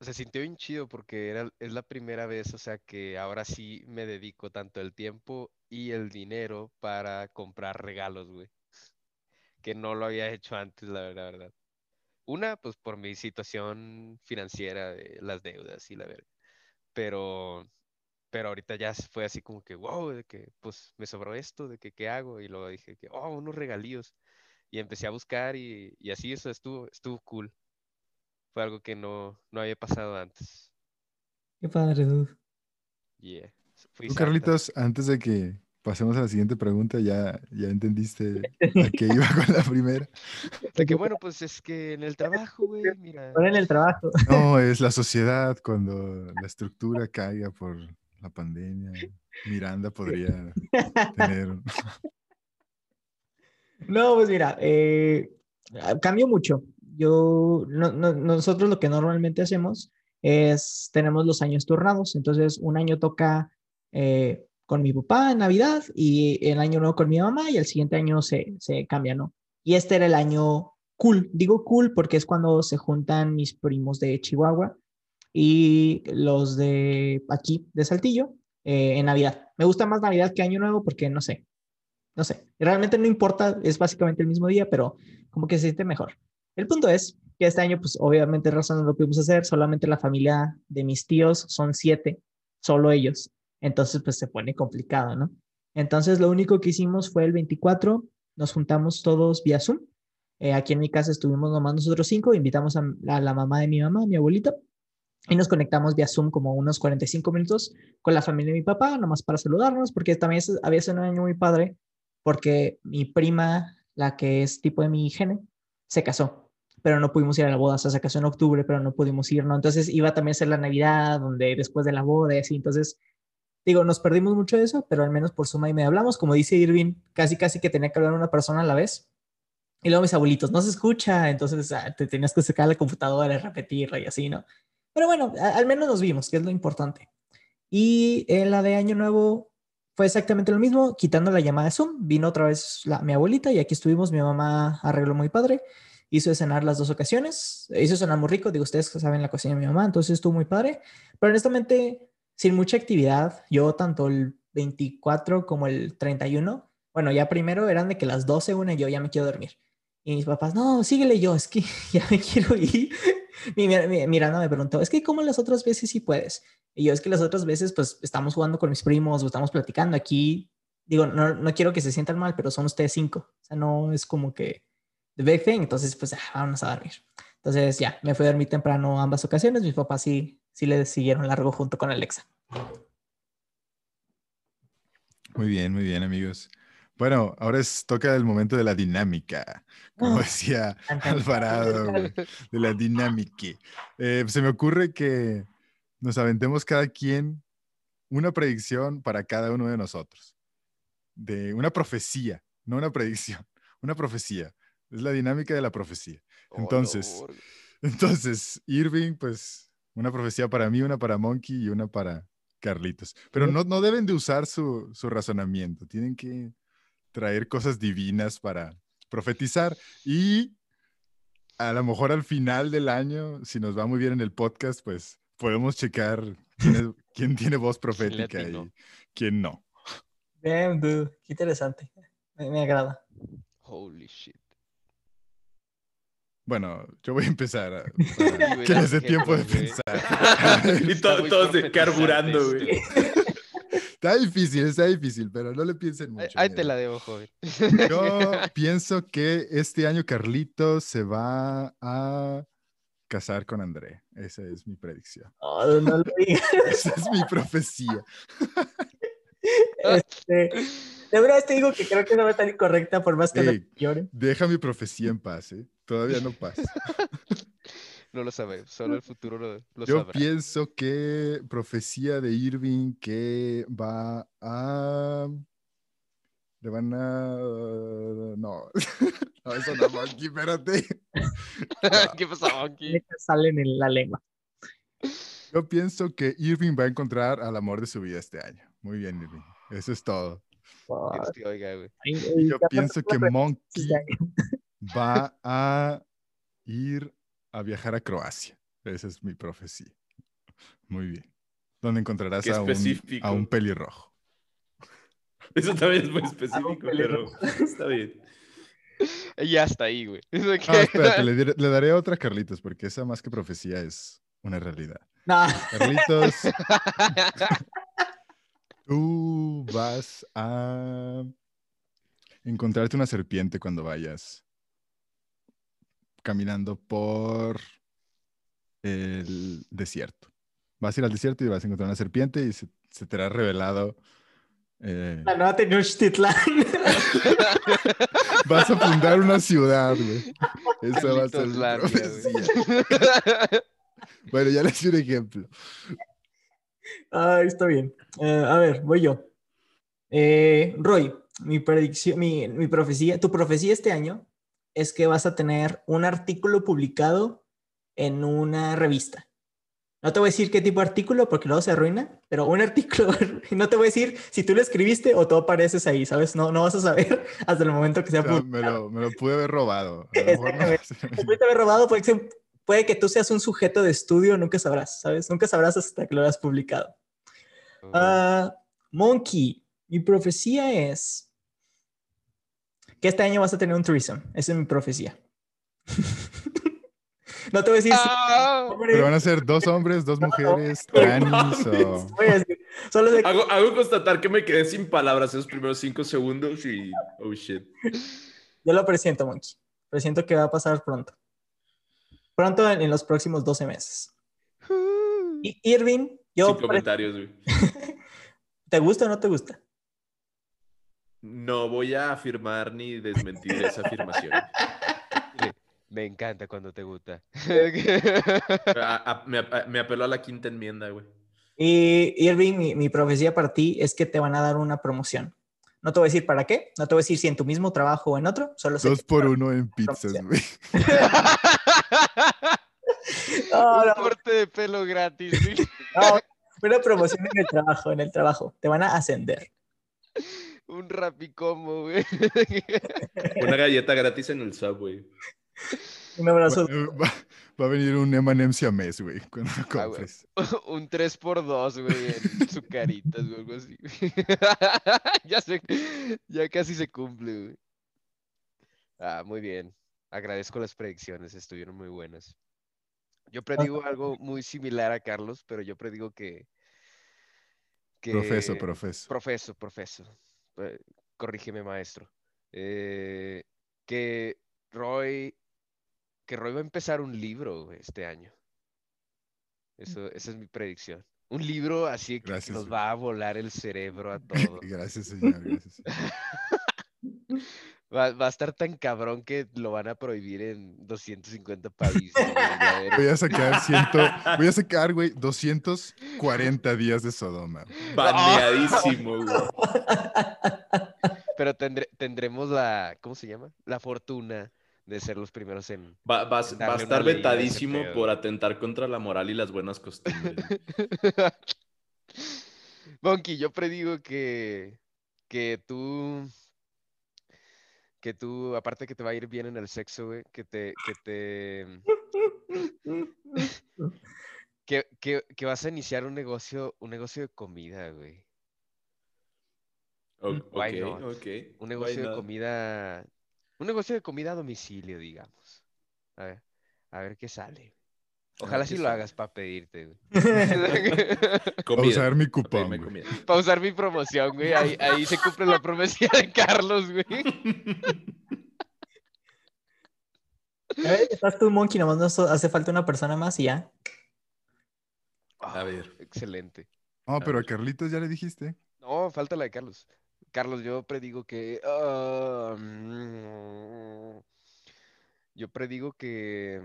se sintió bien chido porque era, es la primera vez, o sea, que ahora sí me dedico tanto el tiempo y el dinero para comprar regalos, güey que no lo había hecho antes, la verdad. Una, pues por mi situación financiera, las deudas y la verdad. Pero, pero ahorita ya fue así como que, wow, de que pues me sobró esto, de que qué hago. Y luego dije que, oh, unos regalíos. Y empecé a buscar y, y así eso estuvo, estuvo cool. Fue algo que no, no había pasado antes. Qué padre, dude. Yeah. Tú, Carlitos, antes de que pasemos a la siguiente pregunta, ya, ya entendiste a qué iba con la primera. De que bueno, pues es que en el trabajo, güey, mira. en el trabajo. No, es la sociedad cuando la estructura caiga por la pandemia. Miranda podría tener. No, pues mira, eh, cambio mucho. Yo, nosotros lo que normalmente hacemos es, tenemos los años turnados, entonces un año toca eh, con mi papá en Navidad y el año nuevo con mi mamá y el siguiente año se, se cambia, ¿no? Y este era el año cool. Digo cool porque es cuando se juntan mis primos de Chihuahua y los de aquí, de Saltillo, eh, en Navidad. Me gusta más Navidad que Año Nuevo porque no sé, no sé, realmente no importa, es básicamente el mismo día, pero como que se siente mejor. El punto es que este año, pues obviamente razón no lo pudimos hacer, solamente la familia de mis tíos son siete, solo ellos entonces pues se pone complicado, ¿no? Entonces lo único que hicimos fue el 24, nos juntamos todos vía Zoom. Eh, aquí en mi casa estuvimos nomás nosotros cinco, invitamos a, la mamá de mi mamá, a mi abuelita, y nos conectamos vía Zoom como unos 45 minutos con la familia de mi papá, nomás para saludarnos, porque también había sido un año muy padre, porque mi prima, la que es tipo de mi gene, se casó, pero no pudimos ir a la boda, o sea, se casó en octubre, pero no pudimos ir, ¿no? Entonces iba también a ser la Navidad, donde después de la boda y así, entonces digo, nos perdimos mucho de eso, pero al menos por suma y me hablamos, como dice Irving, casi casi que tenía que hablar una persona a la vez. Y luego mis abuelitos, no se escucha, entonces ah, te tenías que sacar la computadora y repetirla y así, ¿no? Pero bueno, al menos nos vimos, que es lo importante. Y en la de Año Nuevo fue exactamente lo mismo, quitando la llamada de Zoom, vino otra vez la, mi abuelita y aquí estuvimos, mi mamá arregló muy padre, hizo cenar las dos ocasiones, hizo cenar muy rico, digo, ustedes saben la cocina de mi mamá, entonces estuvo muy padre, pero honestamente sin mucha actividad. Yo tanto el 24 como el 31, bueno, ya primero eran de que las 12 una y yo ya me quiero dormir. Y mis papás, no, síguele yo, es que ya me quiero ir. Miranda me preguntó, es que ¿cómo las otras veces sí puedes? Y yo es que las otras veces pues estamos jugando con mis primos o estamos platicando aquí. Digo, no, no quiero que se sientan mal, pero son ustedes cinco. O sea, no es como que the big thing. Entonces, pues, ah, vamos a dormir. Entonces, ya, me fui a dormir temprano ambas ocasiones. Mis papás sí sí le siguieron largo junto con Alexa. Muy bien, muy bien, amigos. Bueno, ahora es toca el momento de la dinámica, como ah, decía Alvarado, de la dinámica. Eh, se me ocurre que nos aventemos cada quien una predicción para cada uno de nosotros, de una profecía, no una predicción, una profecía. Es la dinámica de la profecía. Entonces, entonces, Irving, pues una profecía para mí, una para Monkey y una para Carlitos. Pero no, no deben de usar su, su razonamiento. Tienen que traer cosas divinas para profetizar. Y a lo mejor al final del año, si nos va muy bien en el podcast, pues podemos checar quién, tiene voz profética y quién no. Damn, dude. Qué interesante. me agrada. Holy shit. Bueno, yo voy a empezar para que les dé tiempo de pensar. y todos carburando, güey. Está difícil, está difícil, pero no le piensen mucho. Ahí te la debo, joven. Yo pienso que este año Carlitos se va a casar con André. Esa es mi predicción. No, no lo digas. Esa es mi profecía. Este, de verdad te digo que creo que no va a estar incorrecta por más que Ey. me llore. Deja mi profecía en paz, ¿eh? Todavía no pasa. No lo sabemos, solo el futuro lo, lo Yo sabrá. pienso que profecía de Irving que va a... Le van a... No. No, eso no, Monkey, espérate. ¿Qué pasó aquí? Neta Salen en la lengua. Yo pienso que Irving va a encontrar al amor de su vida este año. Muy bien, Irving. Eso es todo. Dios te oiga, güey. Yo ya pienso que Monkey va a ir a viajar a Croacia. Esa es mi profecía. Muy bien. Donde encontrarás a un, a un pelirrojo. Eso también es muy específico, pero está bien. Y hasta ahí, güey. De Ah, que- espérate, le, diré- le daré otra a Carlitos, porque esa más que profecía es una realidad. No, Carlitos, tú vas a encontrarte una serpiente cuando vayas caminando por el desierto. Vas a ir al desierto y vas a encontrar una serpiente y se, se te hará revelado. eh, la nueva Tenochtitlán. vas a fundar una ciudad, güey. Esa va a ser profecía. Bueno, ya les di un ejemplo. Ay, está bien. Eh, a ver, voy yo. Eh, Roy, mi predicción, mi, mi profecía, tu profecía este año es que vas a tener un artículo publicado en una revista. No te voy a decir qué tipo de artículo porque luego se arruina, pero un artículo, no te voy a decir si tú lo escribiste o tú apareces ahí, ¿sabes? No, no vas a saber hasta el momento que sea O sea, publicado. me, lo, me lo pude haber robado. A lo mejor no- Exactamente. Puede haber robado, puede que, puede que tú seas un sujeto de estudio, nunca sabrás, ¿sabes? Nunca sabrás hasta que lo hayas publicado. Ah, Monkey, mi profecía es que este año vas a tener un threesome. Esa es mi profecía. no te voy a decir si Ah, Pero van a ser dos hombres, dos mujeres, tranis o... voy a decir, solo de Hago, hago constatar que me quedé sin palabras esos primeros cinco segundos y. Oh shit. yo lo presiento, Monkey. Presiento que va a pasar pronto. Pronto en, en los próximos 12 meses. Y Irving, yo sin comentarios, güey. ¿te gusta o no te gusta? No voy a afirmar ni desmentir esa afirmación. Me encanta cuando te gusta. A- a- me, a- me apeló a la quinta enmienda, güey. Y Irving, mi, mi profecía para ti es que te van a dar una promoción. No te voy a decir para qué, no te voy a decir si en tu mismo trabajo o en otro, solo sé Dos por uno en pizzas, güey. No, Un no, corte de pelo gratis. güey. no, una promoción en el trabajo, en el trabajo. Te van a ascender. Un rapicombo, güey. Una galleta gratis en el subway. Un abrazo. Va- a venir un M&M siamés, güey, cuando lo Ah. Un 3x2, güey, en su caritas o algo así. ya, se, ya casi se cumple, güey. Ah, muy bien. Agradezco las predicciones, estuvieron muy buenas. Yo predigo algo muy similar a Carlos, pero yo predigo que... que... Profeso, profeso. Profeso, profeso. Eh, corrígeme, maestro. Eh, que Roy, que Roy va a empezar un libro güey, este año. Eso, esa es mi predicción. Un libro así que, Gracias, nos va a volar el cerebro a todos. Gracias, señor. Gracias, señor. Va, va a estar tan cabrón que lo van a prohibir en 250 países. güey. Voy a sacar ciento, voy a sacar, güey, 240 días de Sodoma. Baneadísimo, güey. Pero tendremos la, ¿cómo se llama? La fortuna de ser los primeros en... Va, va a- va a estar vetadísimo por atentar contra la moral y las buenas costumbres. Monkey, yo predigo que, que tú, que tú, aparte que te va a ir bien en el sexo, güey, que te, que te, que, que, que vas a iniciar un negocio, un negocio de comida, güey. O- Why ok, not? ok. Un negocio de comida, un negocio de comida a domicilio, digamos. A ver, a ver qué sale. Ojalá sí lo sí. hagas para pedirte, güey. Comida. usar mi cupón, pedirme güey. comida. Para usar mi promoción, güey. Ahí, ahí se cumple la promesa de Carlos, güey. A ver, estás tú, Monkey, nomás nos hace falta una persona más y ya. A ver. Excelente. No, A pero a. Carlitos ya le dijiste. No, falta la de Carlos. Carlos, yo predigo que. ah, mm, yo predigo que.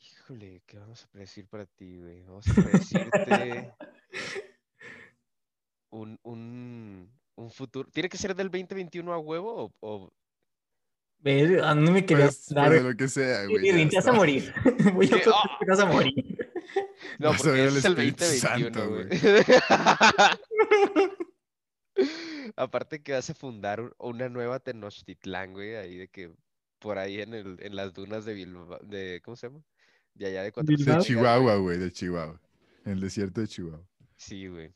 Híjole, ¿qué vamos a predecir para ti, güey? Vamos a predecirte. un, un, un futuro. ¿Tiene que ser del 2021 a huevo o, o- Ve, a mí me quería Pues, pues dar. de lo que sea, güey. ya Irving, te vas a morir. Voy a ¡Ah! te vas a morir. No, porque es el Espíritu 2021, Santo, güey. Aparte que vas a fundar un- una nueva Tenochtitlán, güey, ahí de que por ahí en el, en las dunas de Bilbao, de, ¿cómo se llama? De allá de Cuatro. De Chihuahua, güey. de Chihuahua. En el desierto de Chihuahua. Sí, güey.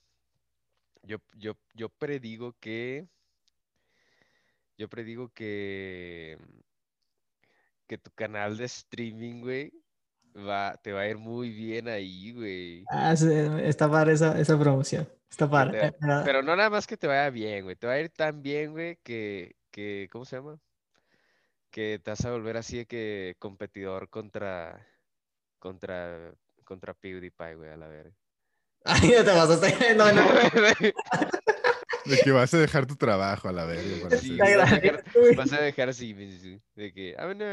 Yo, yo, yo predigo que. Yo predigo que. Que tu canal de streaming, güey, va, te va a ir muy bien ahí, güey. Ah, sí, está padre esa, esa promoción. Está padre. Pero no nada más que te vaya bien, güey. Te va a ir tan bien, güey, que, que, ¿cómo se llama? Que te vas a volver así de que competidor contra, contra, contra PewDiePie, güey, a la verga. Ay, no te vas a hacer. No, no. De que vas a dejar tu trabajo a la verga. Sí, Te vas a dejar- agradezco, güey. Vas a dejar así, de que, ah, bueno,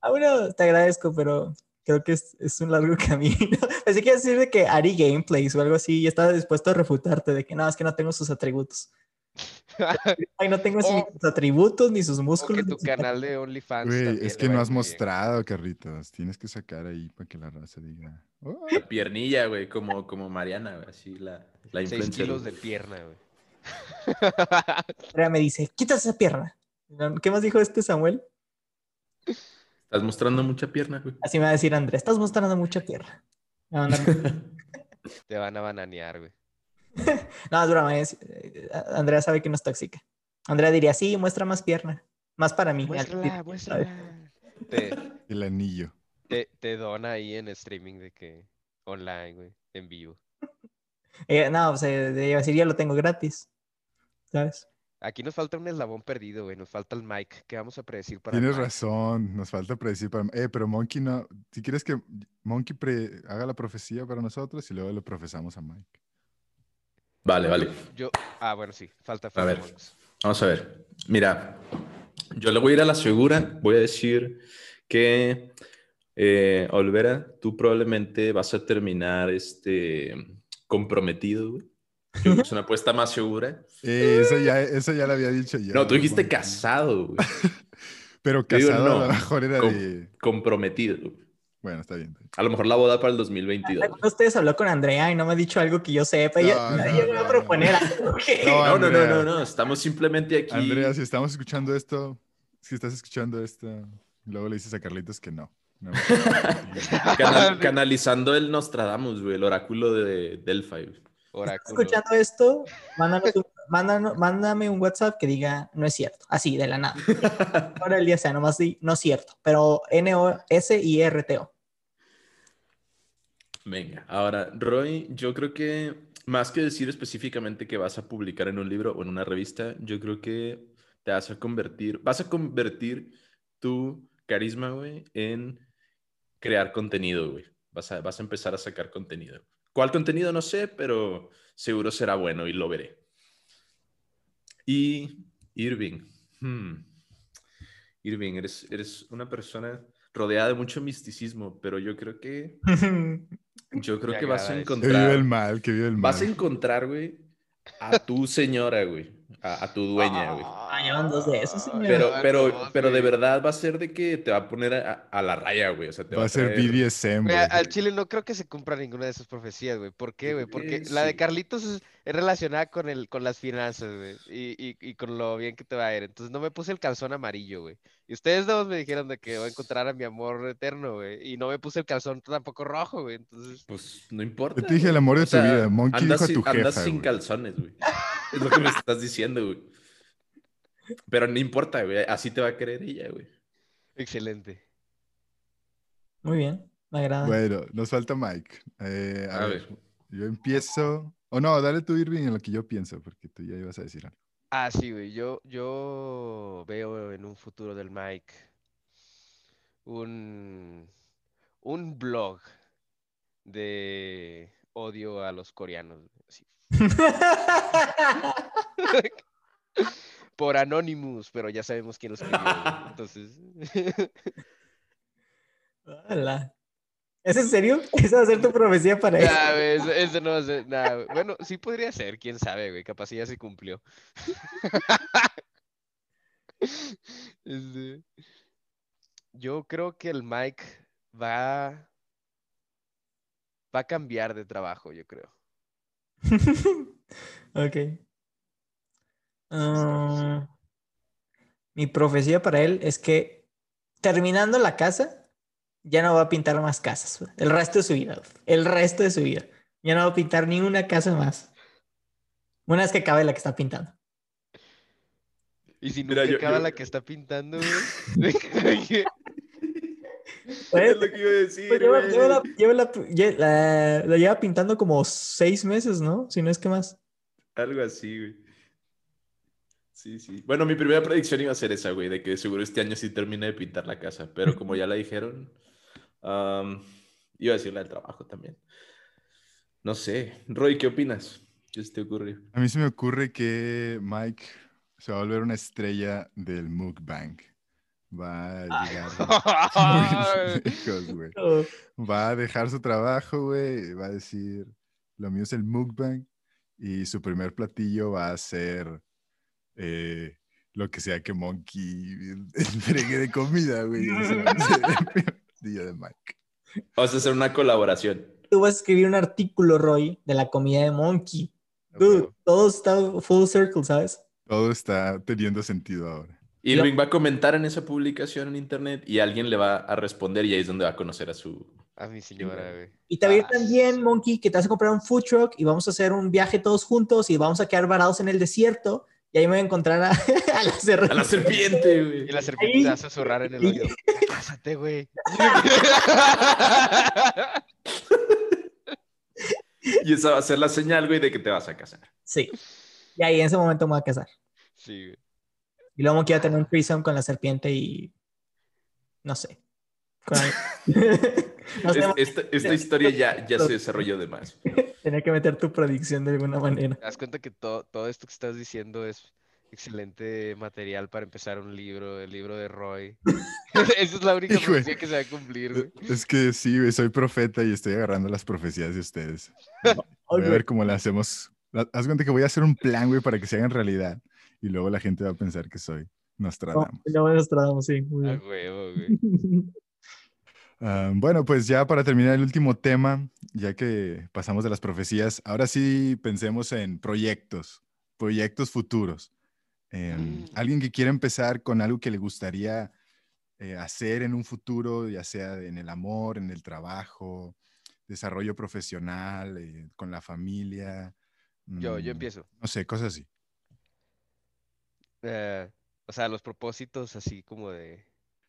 Ah, bueno, te agradezco, pero creo que es, es un largo camino. Pensé que iba a decir de que Ari Gameplays o algo así y estaba dispuesto a refutarte de que no, es que no tengo sus atributos. Ay, no tengo ni O- sus atributos, ni sus músculos. que tu canal de OnlyFans Güey, es que no has bien. mostrado, Carlitos. Tienes que sacar ahí para que la raza diga. "Oh". La piernilla, güey, como, como Mariana, güey, así la, la Seis kilos de pierna, güey. Andrea me dice, quítate esa pierna. ¿Qué más dijo este Samuel? Estás mostrando mucha pierna, güey. Así me va a decir Andrea, estás mostrando mucha pierna. Va a mandar- Te van a bananear, güey. No, es broma. es- eh, Andrea sabe que no es tóxica. Andrea diría, sí, muestra más pierna. Más para mí. Muéstrala, muéstrala. Te, El anillo. te, te dona ahí en streaming de que online, güey, en vivo. Eh, no, o sea, de iba a decir, ya lo tengo gratis. ¿Sabes? Aquí nos falta un eslabón perdido, güey. Nos falta el mic. ¿Qué vamos a predecir para Tienes mic? razón, nos falta predecir para... Eh, pero Monkey no... Si quieres que Monkey pre- haga la profecía para nosotros y luego le profesamos a Mike. Vale, vale. Yo, ah, bueno, sí. Falta, A falta ver. Monks. Vamos a ver. Mira, yo le voy a ir a la segura. Voy a decir que, eh, Olvera, tú probablemente vas a terminar este, comprometido, güey. Yo creo que es una apuesta más segura. Eh, eso, ya, eso ya lo había dicho yo. No, tú dijiste casado, güey. Pero Yo digo casado a no. lo mejor era Com- de... Comprometido. Bueno, está bien. está bien. A lo mejor la boda para el 2022. ¿Alguno de ustedes habló con Andrea y no me ha dicho algo que yo sepa? No, Ella, no, ella me va a no, proponer no. algo. No, No, no, no, no, no. Estamos simplemente aquí. Andrea, si estamos escuchando esto, si estás escuchando esto, luego le dices a Carlitos que no. No, canal- canalizando el Nostradamus, güey, el oráculo de Delphi. güey. ¿Estás escuchando esto? Mándanos un- mándanos- mándame un WhatsApp que diga no es cierto. Así, de la nada. Ahora el día sea, nomás di no es cierto. Pero N-O-S-I-R-T-O. Venga, ahora, Roy, yo creo que más que decir específicamente que vas a publicar en un libro o en una revista, yo creo que te vas a convertir, vas a convertir tu carisma, güey, en crear contenido, güey. Vas a, vas a empezar a sacar contenido. ¿Cuál contenido? No sé, pero seguro será bueno y lo veré. Y Irving. hmm. Irving, eres, eres una persona rodeada de mucho misticismo, pero yo creo que yo creo que vas a eso. Que vive el encontrar. mal, que vive el mal. Vas a encontrar, güey, a tu señora, güey. A, a tu dueña, güey. Ah, llevan dos de esos, señor. Pero, Ah, pero, no, pero de verdad va a ser de que te va a poner a, a la raya, güey. O sea, te Va a ser traer- BDSM, Güey, al chile no creo que se cumpla ninguna de esas profecías, güey. ¿Por qué, güey? Porque que la de. Carlitos es, es relacionada con el, con las finanzas, güey. Y, y, y con lo bien que te va a ir. Entonces no me puse el calzón amarillo, güey. Y ustedes dos me dijeron de que voy a encontrar a mi amor eterno, güey. Y no me puse el calzón tampoco rojo, güey. Entonces, Pues no importa. Yo te dije el amor de O tu vida. Monkey andas dijo a sin- tu Andas jefa, sin güey. calzones, güey. Es lo que me estás diciendo, güey. Pero no importa, güey. Así te va a querer ella, güey. excelente. Muy bien. Me agrada. Bueno, nos falta Mike. Eh, a, A ver, ver. yo empiezo. O no, dale tú, Irving, en lo que yo pienso, porque tú ya ibas a decir algo. Ah, sí, güey. Yo, yo veo en un futuro del Mike un, un blog de odio a los coreanos. Por Anonymous, pero ya sabemos quién lo escribió. Entonces, Hola. ¿Es en serio? ¿Esa va a ser tu profecía para él? nah, güey, ese, ese no va a ser nada. Bueno, sí podría ser, quién sabe, güey. Capaz ya se cumplió. Este, yo creo que el Mike va, va a cambiar de trabajo, yo creo. ok. Ah, mi profecía para él es que terminando la casa, ya no va a pintar más casas. güey. El resto de su vida. güey. El resto de su vida. Ya no va a pintar ni una casa más. Una vez que acabe la que está pintando. Y si Mira, nunca yo- acaba yo- la que está pintando, güey. Pues, Es lo que iba a decir, pues lleva, güey. lleva la, lleva la- lle- la- la lleva pintando como seis meses, ¿no? Si no es que más. Algo así, güey. Sí, sí. Bueno, mi primera predicción iba a ser esa, güey, de que seguro este año sí termine de pintar la casa, pero como ya la dijeron, am, iba a decir la del trabajo también. No sé. Roy, ¿qué opinas? ¿Qué se te ocurre? A mí se me ocurre que Mike se va a volver una estrella del mukbang. Va a llegar muy lejos, güey. Va a dejar su trabajo, güey. Va a decir, lo mío es el mukbang. Y su primer platillo va a ser eh, lo que sea que Monkey entregue de comida, güey. Ese va a ser el primer platillo de Mike. Vamos a hacer una colaboración. Tú vas a escribir un artículo, Roy, de la comida de Monkey. Dude, todo está full circle, ¿sabes? Todo está teniendo sentido ahora. Irving va a comentar en esa publicación en internet y alguien le va a responder y ahí es donde va a conocer a su... A mi señora, güey. Y te va a ir Ah, también, Monkey, que te vas a comprar un food truck y vamos a hacer un viaje todos juntos y vamos a quedar varados en el desierto y ahí me voy a encontrar a, a la serra. A la serpiente, Y güey. la serpiente te va a Ahí- susurrar en el ahí- oído. Cásate, güey. Y esa va a ser la señal, güey, de que te vas a casar. Sí. Y ahí en ese momento me voy a casar. Sí, güey. Y luego a tener un threesome con la serpiente y... No sé. No sé, esta, esta historia ya, ya se desarrolló de más. tenía que meter tu predicción de alguna manera. ¿Te das cuenta que todo, todo esto que estás diciendo es excelente material para empezar un libro, el libro de Roy? Esa es la única Hijo de- profecía que se va a cumplir, güey. Es que sí, güey, soy profeta y estoy agarrando las profecías de ustedes. Voy a ver cómo le hacemos. Haz cuenta que voy a hacer un plan, güey, para que se hagan realidad. Y luego la gente va a pensar que soy Nostradamus. No, Nostradamus, sí. Muy A huevo, güey. Ah, bueno, pues ya para terminar el último tema, ya que pasamos de las profecías, ahora sí pensemos en proyectos, proyectos futuros. Em, Mm. Alguien que quiera empezar con algo que le gustaría eh, hacer en un futuro, ya sea en el amor, en el trabajo, desarrollo profesional, eh, con la familia. Yo, yo mm, empiezo. No sé, cosas así. Eh, o sea, los propósitos así como de...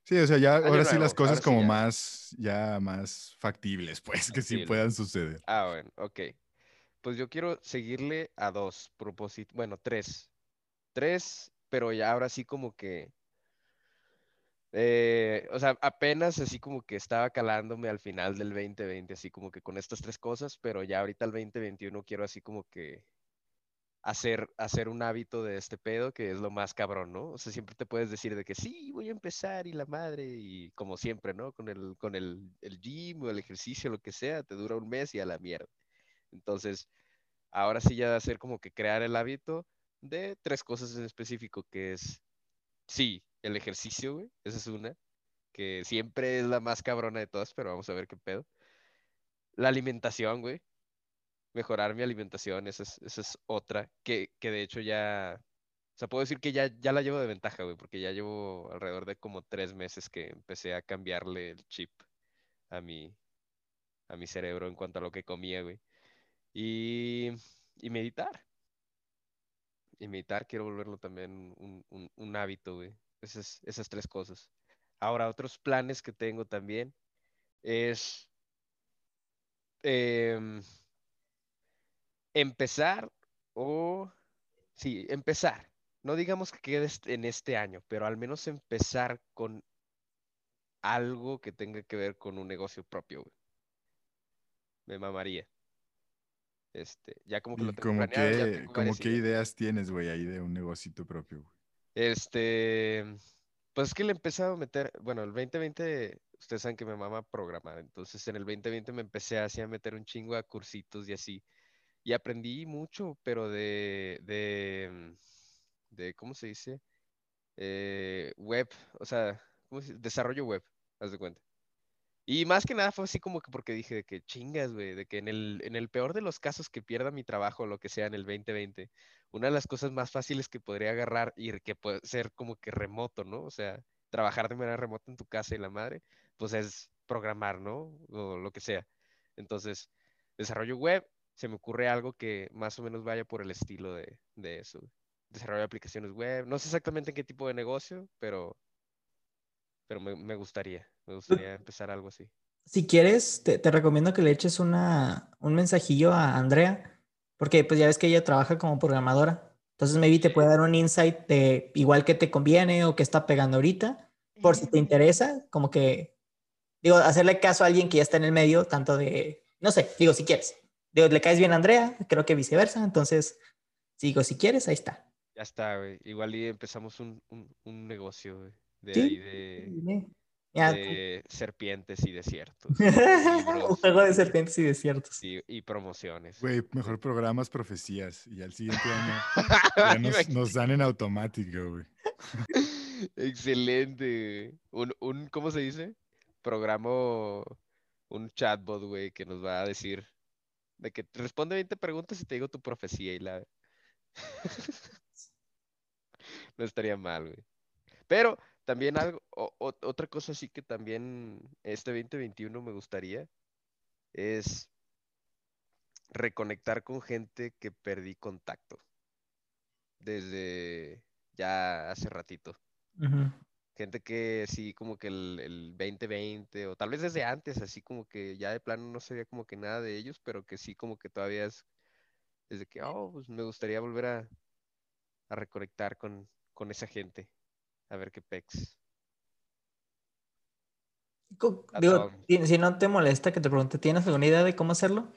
Sí, o sea, ya ahora sí las cosas sí como ya. más, ya más factibles, pues, que sí puedan suceder. Ah, bueno, ok. Pues yo quiero seguirle a dos propósitos, bueno, tres. Tres, pero ya ahora sí como que... eh, o sea, apenas así como que estaba calándome al final del 2020, así como que con estas tres cosas, pero ya ahorita el 2021 quiero así como que hacer, hacer un hábito de este pedo, que es lo más cabrón, ¿no? O sea, siempre te puedes decir de que sí, voy a empezar y la madre, y como siempre, ¿no? Con el, con el, el gym o el ejercicio, lo que sea, te dura un mes y a la mierda. Entonces, ahora sí ya a ser como que crear el hábito de tres cosas en específico, que es, sí, el ejercicio, güey, esa es una, que siempre es la más cabrona de todas, pero vamos a ver qué pedo. La alimentación, güey, mejorar mi alimentación, esa es, esa es otra, que, que de hecho ya, o sea, puedo decir que ya, ya la llevo de ventaja, güey, porque ya llevo alrededor de como tres meses que empecé a cambiarle el chip a mi, a mi cerebro en cuanto a lo que comía, güey. Y, y meditar. Y meditar quiero volverlo también un, un- un hábito, güey. Esas, esas tres cosas. Ahora, otros planes que tengo también es em, empezar o... Sí, empezar. No digamos que quedes en este año, pero al menos empezar con algo que tenga que ver con un negocio propio, güey. Me mamaría. Este, ya como que lo ¿Y tengo como planeado, qué, tengo como varias qué ideas. ideas tienes, güey, ahí de un negocito propio, güey? Este, pues es que le he empezado a meter, bueno, el 2020, ustedes saben que me mama programar, entonces en el 2020 me empecé así a meter un chingo a cursitos y así, y aprendí mucho, pero de, de, de, ¿cómo se dice? Eh, web, o sea, ¿cómo se dice? Desarrollo web, haz de cuenta. Y más que nada fue así como que porque dije de que chingas, güey, de que en el, en el peor de los casos que pierda mi trabajo lo que sea en el 2020, una de las cosas más fáciles que podría agarrar y que puede ser como que remoto, ¿no? O sea, trabajar de manera remota en tu casa y la madre, pues es programar, ¿no? O lo que sea. Entonces, desarrollo web, se me ocurre algo que más o menos vaya por el estilo de, de eso. Desarrollo de aplicaciones web, no sé exactamente en qué tipo de negocio, pero, pero me, me gustaría, me gustaría empezar algo así. Si quieres, te, te recomiendo que le eches una, un mensajillo a Andrea, porque pues ya ves que ella trabaja como programadora. Entonces, maybe te puede dar un insight de igual que te conviene o que está pegando ahorita, por si te interesa, como que, digo, hacerle caso a alguien que ya está en el medio, tanto de, no sé, digo, si quieres. Digo, le caes bien a Andrea, creo que viceversa, entonces, digo, si quieres, ahí está. Ya está, güey. Igual y empezamos un, un, un negocio, güey. De Sí, ahí de, Dime. Ya, de serpientes y desiertos. un juego de serpientes y desiertos. y, y promociones. Güey, mejor programas profecías y al siguiente año ya nos, nos dan en automático, güey. Excelente, güey. Un, un, ¿cómo se dice? Programo un chatbot, güey, que nos va a decir de que responde 20 preguntas y te digo tu profecía y la... No estaría mal, güey. Pero también algo, otra cosa sí que también este 2021 me gustaría es reconectar con gente que perdí contacto desde ya hace ratito. Ujú. Gente que sí, como que el, el 2020, o tal vez desde antes, así como que ya de plano no sabía como que nada de ellos, pero que sí como que todavía es desde que, oh, pues me gustaría volver a, a reconectar con, con esa gente, a ver qué pex. Digo, si no te molesta que te pregunte, ¿tienes alguna idea de cómo hacerlo?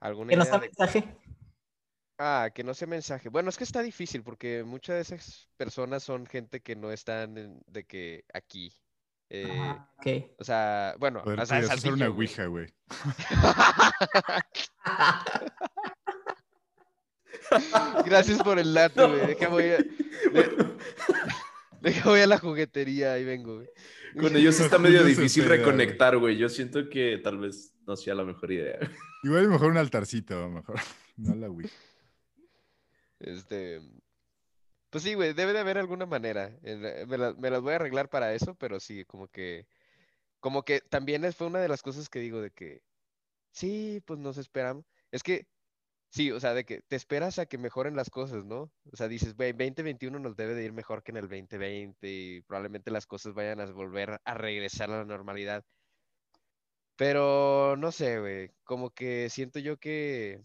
¿Alguna Que idea sea de- mensaje. Ah, que no sea mensaje. Bueno, es que está difícil porque muchas de esas personas son gente que no están en- de que aquí. Eh, Ah, o sea, bueno, Poder, o sea, podrías hacer una ouija, güey. Gracias por el dato, güey. Deja voy a, de- deja voy a la juguetería, ahí vengo, güey. Con ellos está medio difícil reconectar, güey. Yo siento que tal vez no sea la mejor idea. Igual mejor un altarcito, mejor. No la ouija. Este, pues sí, güey, debe de haber alguna manera. Me, la- las voy a arreglar para eso, pero sí, como que, como que también fue una de las cosas que digo de que, sí, pues nos esperamos. Es que, sí, o sea, de que te esperas a que mejoren las cosas, ¿no? O sea, dices, güey, 2021 nos debe de ir mejor que en el 2020 y probablemente las cosas vayan a volver a regresar a la normalidad. Pero no sé, güey, como que siento yo que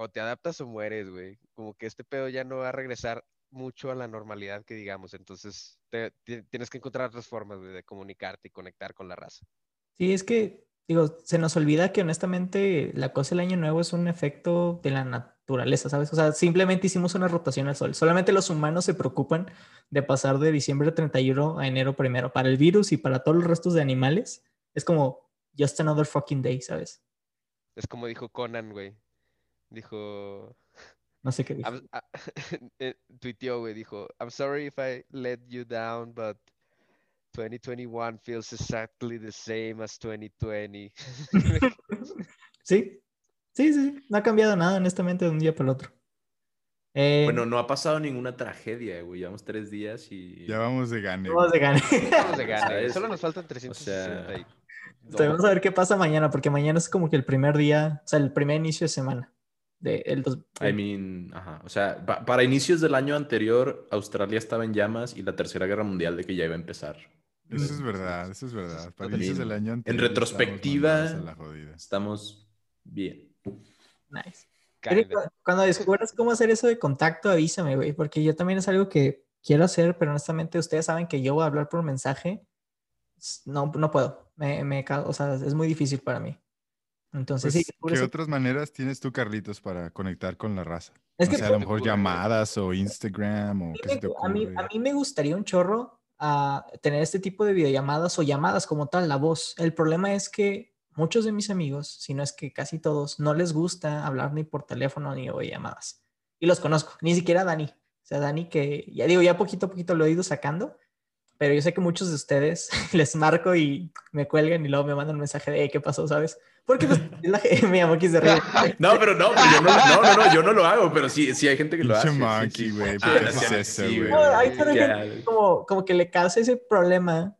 o te adaptas o mueres, güey. Como que este pedo ya no va a regresar mucho a la normalidad que digamos. Entonces, te- tienes que encontrar otras formas, de comunicarte y conectar con la raza. Sí, es que, digo, se nos olvida que honestamente la cosa del año nuevo es un efecto de la naturaleza, ¿sabes? O sea, simplemente hicimos una rotación al sol. Solamente los humanos se preocupan de pasar de diciembre 31 a enero primero. Para el virus y para todos los restos de animales, es como just another fucking day, ¿sabes? Es como dijo Conan, güey. Dijo, No sé qué dijo. Eh, tuiteó, güey, dijo, I'm sorry if I let you down, but 2021 feels exactly the same as 2020. Sí, sí, sí, no ha cambiado nada, honestamente, de un día para el otro. Eh, Bueno, no ha pasado ninguna tragedia, güey. Llevamos tres días y... Ya vamos de gane. vamos de gane. Vamos de gane, ¿Sabes? Solo nos faltan 360. y- Entonces, vamos a ver qué pasa mañana, porque mañana es como que el primer día, o sea, el primer inicio de semana. De el dos- I mean, ajá. O sea, pa- para inicios del año anterior, Australia estaba en llamas y la Tercera Guerra Mundial de que ya iba a empezar. Eso es verdad, eso es verdad. Para inicios del año En anterior estábamos retrospectiva, jodida. estamos bien. Nice. Pero cuando descubras cómo hacer eso de contacto, avísame, güey, porque yo también es algo que quiero hacer, pero honestamente ustedes saben que yo voy a hablar por mensaje. No, no puedo. Me, me, o sea, es muy difícil para mí. Entonces, Pues, sí, ¿Qué eso. otras maneras tienes tú, Carlitos, para conectar con la raza? Es o que sea, a lo mejor ocurre? llamadas o Instagram o qué se te me- a mí, ocurre. a mí me gustaría un chorro a tener este tipo de videollamadas o llamadas como tal, la voz. El problema es que muchos de mis amigos, si no es que casi todos, no les gusta hablar ni por teléfono ni llamadas. Y los conozco, ni siquiera Dani. O sea, Dani que, ya digo, ya poquito a poquito lo he ido sacando, pero yo sé que muchos de ustedes les marco y me cuelgan y luego me mandan un mensaje de, "Hey, ¿qué pasó? ¿Sabes? Porque pues, es la, me llamo aquí de reír. No, pero no, pero yo no, no, no, no, yo no lo hago, pero sí, sí hay gente que lo hace. sí, monkey, sí. güey, Ah, ¿por qué no haces sean eso, güey? No, hay gente como, como que le causa ese problema.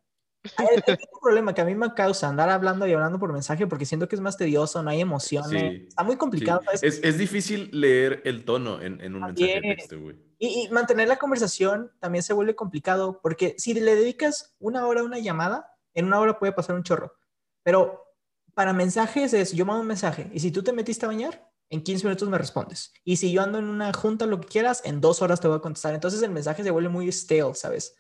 Hay hay un problema que a mí me causa andar hablando y hablando por mensaje porque siento que es más tedioso, no hay emociones. Sí, Está muy sí. complicado. Es, es difícil leer el tono en, en un mensaje de También. texto, güey. Y, y mantener la conversación también se vuelve complicado porque si le dedicas una hora a una llamada, en una hora puede pasar un chorro. Pero para mensajes es, yo mando un mensaje y si tú te metiste a bañar, en 15 minutos me respondes. Y si yo ando en una junta, lo que quieras, en dos horas te voy a contestar. Entonces el mensaje se vuelve muy stale, ¿sabes?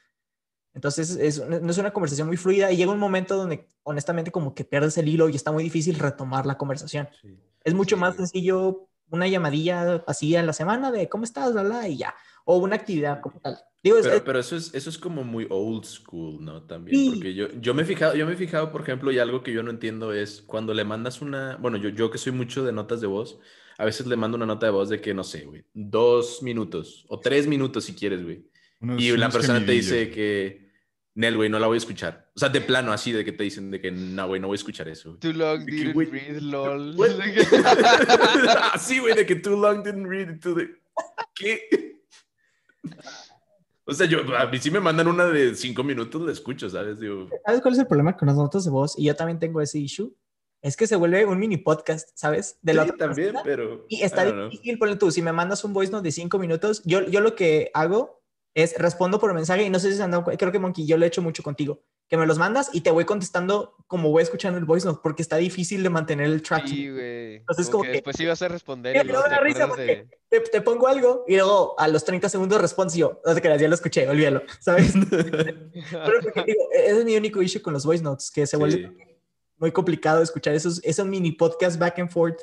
Entonces es, no es una conversación muy fluida y llega un momento donde honestamente como que pierdes el hilo y está muy difícil retomar la conversación. Sí. Es mucho Sí, más sencillo una llamadilla así a la semana de cómo estás, la, la, y ya. O una actividad como tal. Digo, Pero, es- pero eso es, eso es como muy old school, ¿no? También, Sí. porque yo, yo me he fijado, yo me he fijado, por ejemplo, y algo que yo no entiendo es cuando le mandas una, bueno, yo, yo que soy mucho de notas de voz, a veces le mando una nota de voz de que, no sé, güey, dos minutos o tres minutos si quieres, güey. Unos- Y la persona te dice que, Nel, güey, no la voy a escuchar. O sea, de plano, así de que te dicen de que, no, güey, no voy a escuchar eso. güey". Too long De que, didn't güey, read, lol. Así, güey, de que too long didn't read the... ¿Qué? O sea, yo, a mí sí me mandan una de cinco minutos, la escucho, ¿sabes? Digo, ¿Sabes cuál es el problema con las notas de voz? Y yo también tengo ese issue. Es que se vuelve un mini podcast, ¿sabes? De la sí, otra también, persona. pero... Y está difícil, ponle tú, si me mandas un voice note de cinco minutos, yo, yo lo que hago es respondo por mensaje y no sé si se han dado creo que Monkey, yo lo he hecho mucho contigo, que me los mandas y te voy contestando como voy escuchando el voice note, porque está difícil de mantener el track. Sí, güey. Entonces, como como que que- después ibas a responder y luego te risa acuerdas de... te, te pongo algo y luego a los 30 segundos respondes y yo, no te creas, ya lo escuché, olvídalo, ¿sabes? Pero porque, digo, e-, ese es mi único issue con los voice notes, que se vuelve Sí. muy complicado escuchar esos, esos mini podcasts back and forth.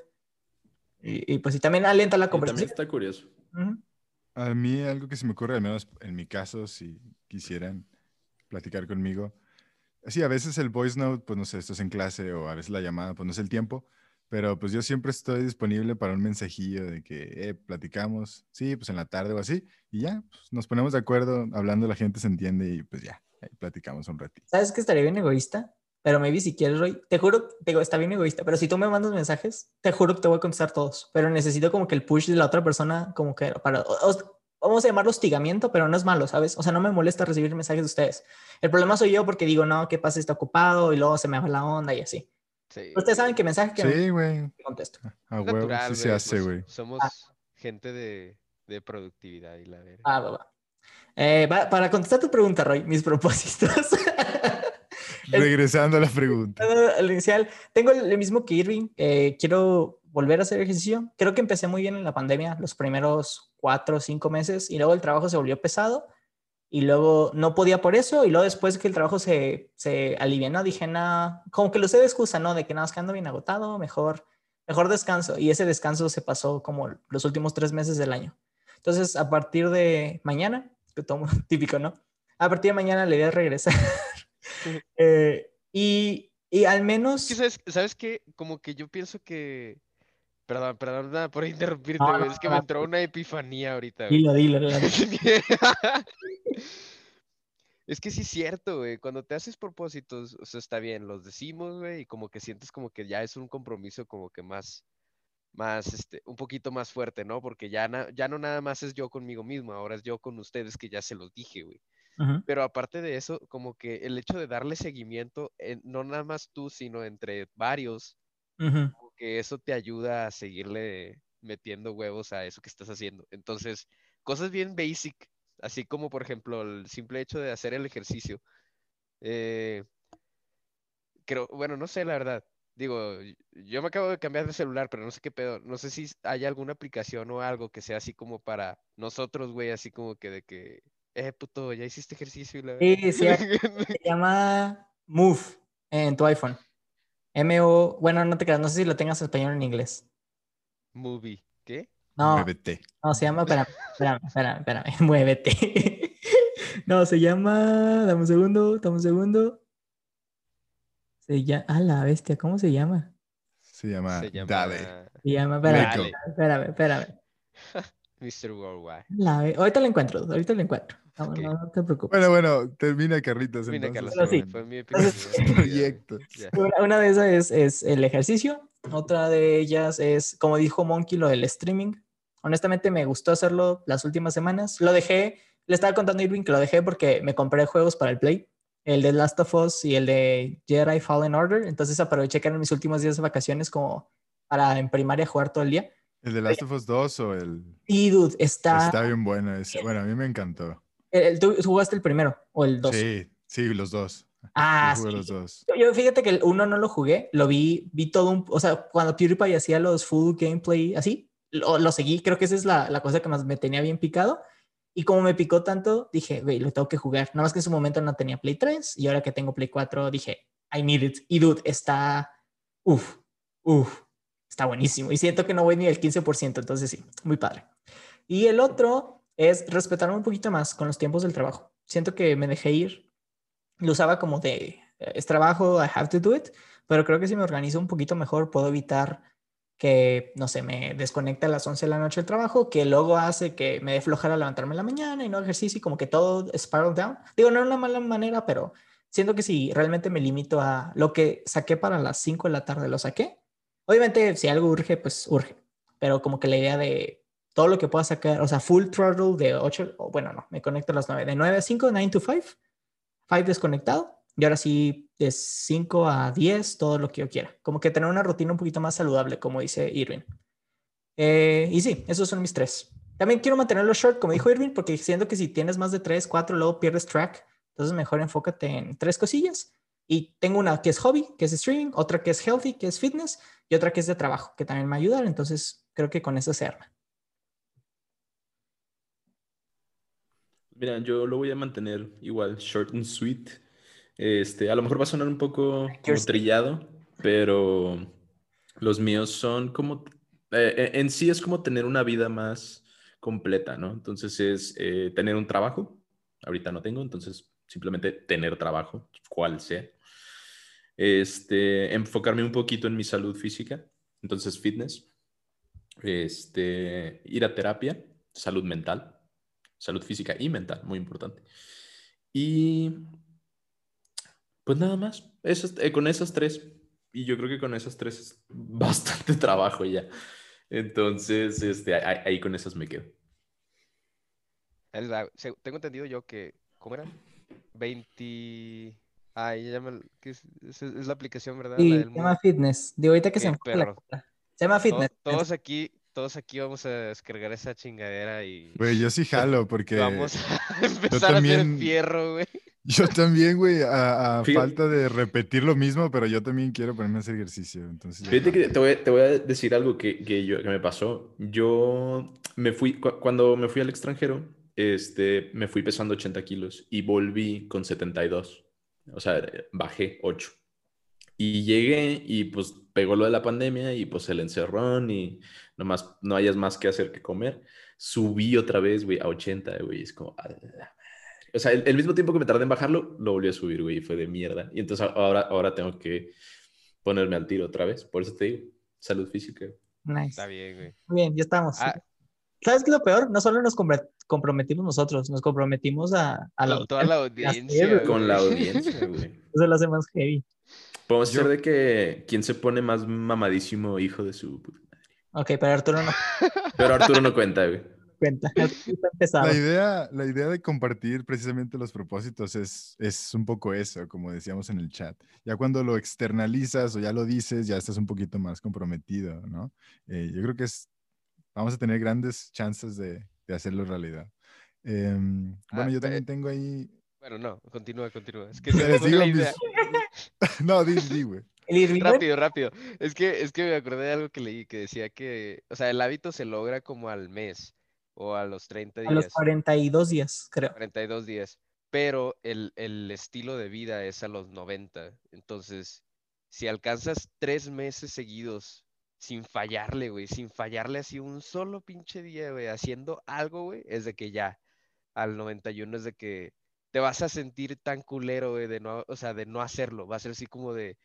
Y, y, pues y también alenta la Sí, también conversación. está curioso. A mí algo que se me ocurre, al menos en mi caso, si quisieran platicar conmigo. Sí, a veces el voice note, pues no sé, esto es en clase o a veces la llamada, pues no es el tiempo, pero pues yo siempre estoy disponible para un mensajillo de que, eh, platicamos, sí, pues en la tarde o así, y ya, pues, nos ponemos de acuerdo, hablando la gente se entiende y pues ya, ahí platicamos un ratito. ¿Sabes que estaría bien egoísta? Pero maybe si quieres, Roy, te juro, te digo, está bien egoísta, pero si tú me mandas mensajes, te juro que te voy a contestar todos, pero necesito como que el push de la otra persona, como que para, o- o- vamos a llamarlo hostigamiento, pero no es malo, ¿sabes? O sea, no me molesta recibir mensajes de ustedes. El problema soy yo porque digo, no, ¿qué pasa? Está ocupado y luego se me va la onda y así. Sí, Ustedes saben que mensaje que Sí, güey, me contesto. a es huevo, natural, sí se güey, hace, pues, güey. Somos Ah. gente de, de productividad y la verga. Ah, va, va. Eh, va- para contestar tu pregunta, Roy, mis propósitos. Regresando a la pregunta. al inicial, tengo el mismo que Irving. eh, quiero volver a hacer ejercicio. Creo que empecé muy bien en la pandemia, los primeros cuatro o cinco meses, y luego el trabajo se volvió pesado. Y luego no podía por eso. Y luego después que el trabajo se, se alivianó, dije, no, como que lo usé de excusa, ¿no? De que nada, más que ando bien agotado, mejor, mejor descanso. Y ese descanso se pasó como los últimos tres meses del año. Entonces, a partir de mañana, que tomo típico, ¿no? A partir de mañana le voy a regresar. Eh, y, y al menos... Es que, ¿sabes, ¿sabes qué? Como que yo pienso que... Perdón, perdón nada por interrumpirte, No, es que no, me entró una epifanía ahorita, güey. Dilo, dilo, dilo. Es que sí es cierto, güey. Cuando te haces propósitos, o sea, está bien, los decimos, güey, y como que sientes como que ya es un compromiso como que más, más, este, un poquito más fuerte, ¿no? Porque ya, na- ya no nada más es yo conmigo mismo, ahora es yo con ustedes que ya se los dije, güey. Pero aparte de eso, como que el hecho de darle seguimiento, en- no nada más tú, sino entre varios, como que eso te ayuda a seguirle metiendo huevos a eso que estás haciendo. Entonces, cosas bien basic, así como por ejemplo el simple hecho de hacer el ejercicio. Eh, creo, bueno, no sé la verdad. Digo, yo me acabo de cambiar de celular, pero no sé qué pedo. No sé si hay alguna aplicación o algo que sea así como para nosotros, güey, así como que de que, eh, puto, ya hiciste ejercicio y la Sí, sí, Se llama Move en tu iPhone. M-O, bueno, no te creas, no sé si lo tengas en español o en inglés. Movie. ¿Qué? No, Muévete. no, se llama, espérame, espérame, espérame, espérame, muévete. No, se llama, dame un segundo, dame un segundo. Se llama, a la bestia, ¿cómo se llama? Se llama, Se llama Dale. Se llama, espérame, espérame, espérame. Mr. Worldwide. La ahorita lo encuentro, ahorita lo encuentro. No, Ok. no, no te preocupes. Bueno, bueno, termina Carlitos. Entonces, Carlos, sí. fue mi. Una, una de esas es, es el ejercicio, otra de ellas es, como dijo Monkey, lo del streaming. Honestamente me gustó hacerlo las últimas semanas. Lo dejé, le estaba contando a Irving que lo dejé porque me compré juegos para el Play, el de Last of Us y el de Jedi Fallen Order. Entonces aproveché que eran mis últimos días de vacaciones como para en primaria jugar todo el día. ¿El de Last of Us 2 o el...? Y dude, está... Está bien bueno ese. Bueno, a mí me encantó. el- ¿tú jugaste el primero o el dos? Sí, sí, los dos. Ah, Yo sí. los dos. Yo- Yo fíjate que el uno no lo jugué, lo vi, vi todo un, o sea, cuando PewDiePie hacía los full gameplay así, lo, lo seguí, creo que esa es la, la cosa que más me tenía bien picado. Y como me picó tanto, dije, güey, lo tengo que jugar. Nada más que en su momento no tenía Play 3 y ahora que tengo Play 4 dije, I need it. Y dude, está, uff, uff, está buenísimo. Y siento que no voy ni el 15%, entonces sí, muy padre. Y el otro es respetarme un poquito más con los tiempos del trabajo. Siento que me dejé ir lo usaba como de eh, es trabajo, I have to do it, pero creo que si me organizo un poquito mejor puedo evitar que, no sé, me desconecte a las 11 de la noche del trabajo, que luego hace que me dé flojera levantarme en la mañana y no ejercicio y como que todo spiral down. Digo, no de una mala manera, pero siento que si realmente me limito a lo que saqué para las 5 de la tarde, lo saqué. Obviamente, si algo urge, pues urge, pero como que la idea de todo lo que pueda sacar, o sea, full throttle de 8, o bueno, no, me conecto a las 9, de 9 a 5, 9 to 5 5 desconectado y ahora sí de 5 a 10 todo lo que yo quiera. Como que tener una rutina un poquito más saludable, como dice Irving. Eh, y sí, esos son mis tres. También quiero mantenerlo short, como dijo Irving, porque siento que si tienes más de 3, 4, luego pierdes track. Entonces mejor enfócate en tres cosillas. Y tengo una que es hobby, que es streaming, otra que es healthy, que es fitness, y otra que es de trabajo, que también me va a ayudar. Entonces creo que con eso se arma. Mira, yo lo voy a mantener igual, short and sweet. Este, a lo mejor va a sonar un poco como trillado, pero los míos son como, eh, eh, en sí es como tener una vida más completa, ¿no? Entonces es eh, tener un trabajo, ahorita no tengo, entonces simplemente tener trabajo, cual sea. Este, enfocarme un poquito en mi salud física, entonces fitness. Este, ir a terapia, salud mental salud física y mental, muy importante. Y pues nada más, esas, eh, con esas tres, y yo creo que con esas tres es bastante trabajo ya. Entonces, este, ahí, ahí con esas me quedo. Tengo entendido yo que, ¿cómo era? 20... Ay, ya me... ¿qué es, es, la aplicación, ¿verdad? Y La se llama fitness. Digo, ahorita que se Qué perro. cola. Se llama fitness. Todos aquí, todos aquí vamos a descargar esa chingadera y Güey, yo sí jalo porque vamos a empezar a hacer fierro, güey. yo también, güey, a, falta de repetir lo mismo, pero yo también quiero ponerme a hacer ejercicio. Entonces, Fíjate que te voy, te voy a decir algo que, que, yo, que me pasó. Yo me fui, cu- cuando me fui al extranjero, este, me fui pesando 80 kilos y volví con 72. O sea, bajé 8. Y llegué y pues pegó lo de la pandemia y pues el encerrón y nomás no hayas más que hacer que comer. Subí otra vez, güey, a 80, güey. Es como... a la madre. O sea, el, el mismo tiempo que me tardé en bajarlo, lo volví a subir, güey, y fue de mierda. Y entonces ahora, ahora tengo que ponerme al tiro otra vez. Por eso te digo, salud física. Nice. Está bien, güey. Muy bien, ya estamos. Ah. ¿Sabes qué es lo peor? No solo nos comprometimos nosotros, nos comprometimos a, a la toda la audiencia. Con la audiencia, güey. Eso lo hace más heavy. Podemos hacer de que quién se pone más mamadísimo hijo de su puta madre. Ok, pero Arturo no Pero Arturo no cuenta, güey. cuenta. Está empezado. La idea, la idea de compartir precisamente los propósitos es, es un poco eso, como decíamos en el chat. Ya cuando lo externalizas o ya lo dices, ya estás un poquito más comprometido, ¿no? Eh, yo creo que es, vamos a tener grandes chances de, de hacerlo realidad. Em, bueno, Ah, yo también tengo ahí... Bueno, no, continúa, continúa. Es que mis-. No, di, di, güey. Rápido, rápido. Es que, es que me acordé de algo que leí que decía que, o sea, el hábito se logra como al mes o a los 30 a los días, 42 días, creo. 42 días, pero el, el estilo de vida es a los 90. Entonces, si alcanzas tres meses seguidos sin fallarle, güey, sin fallarle así un solo pinche día, güey, haciendo algo, güey, es de que ya al 91 es de que te vas a sentir tan culero, güey, de no, o sea, de no hacerlo. Va a ser así como de,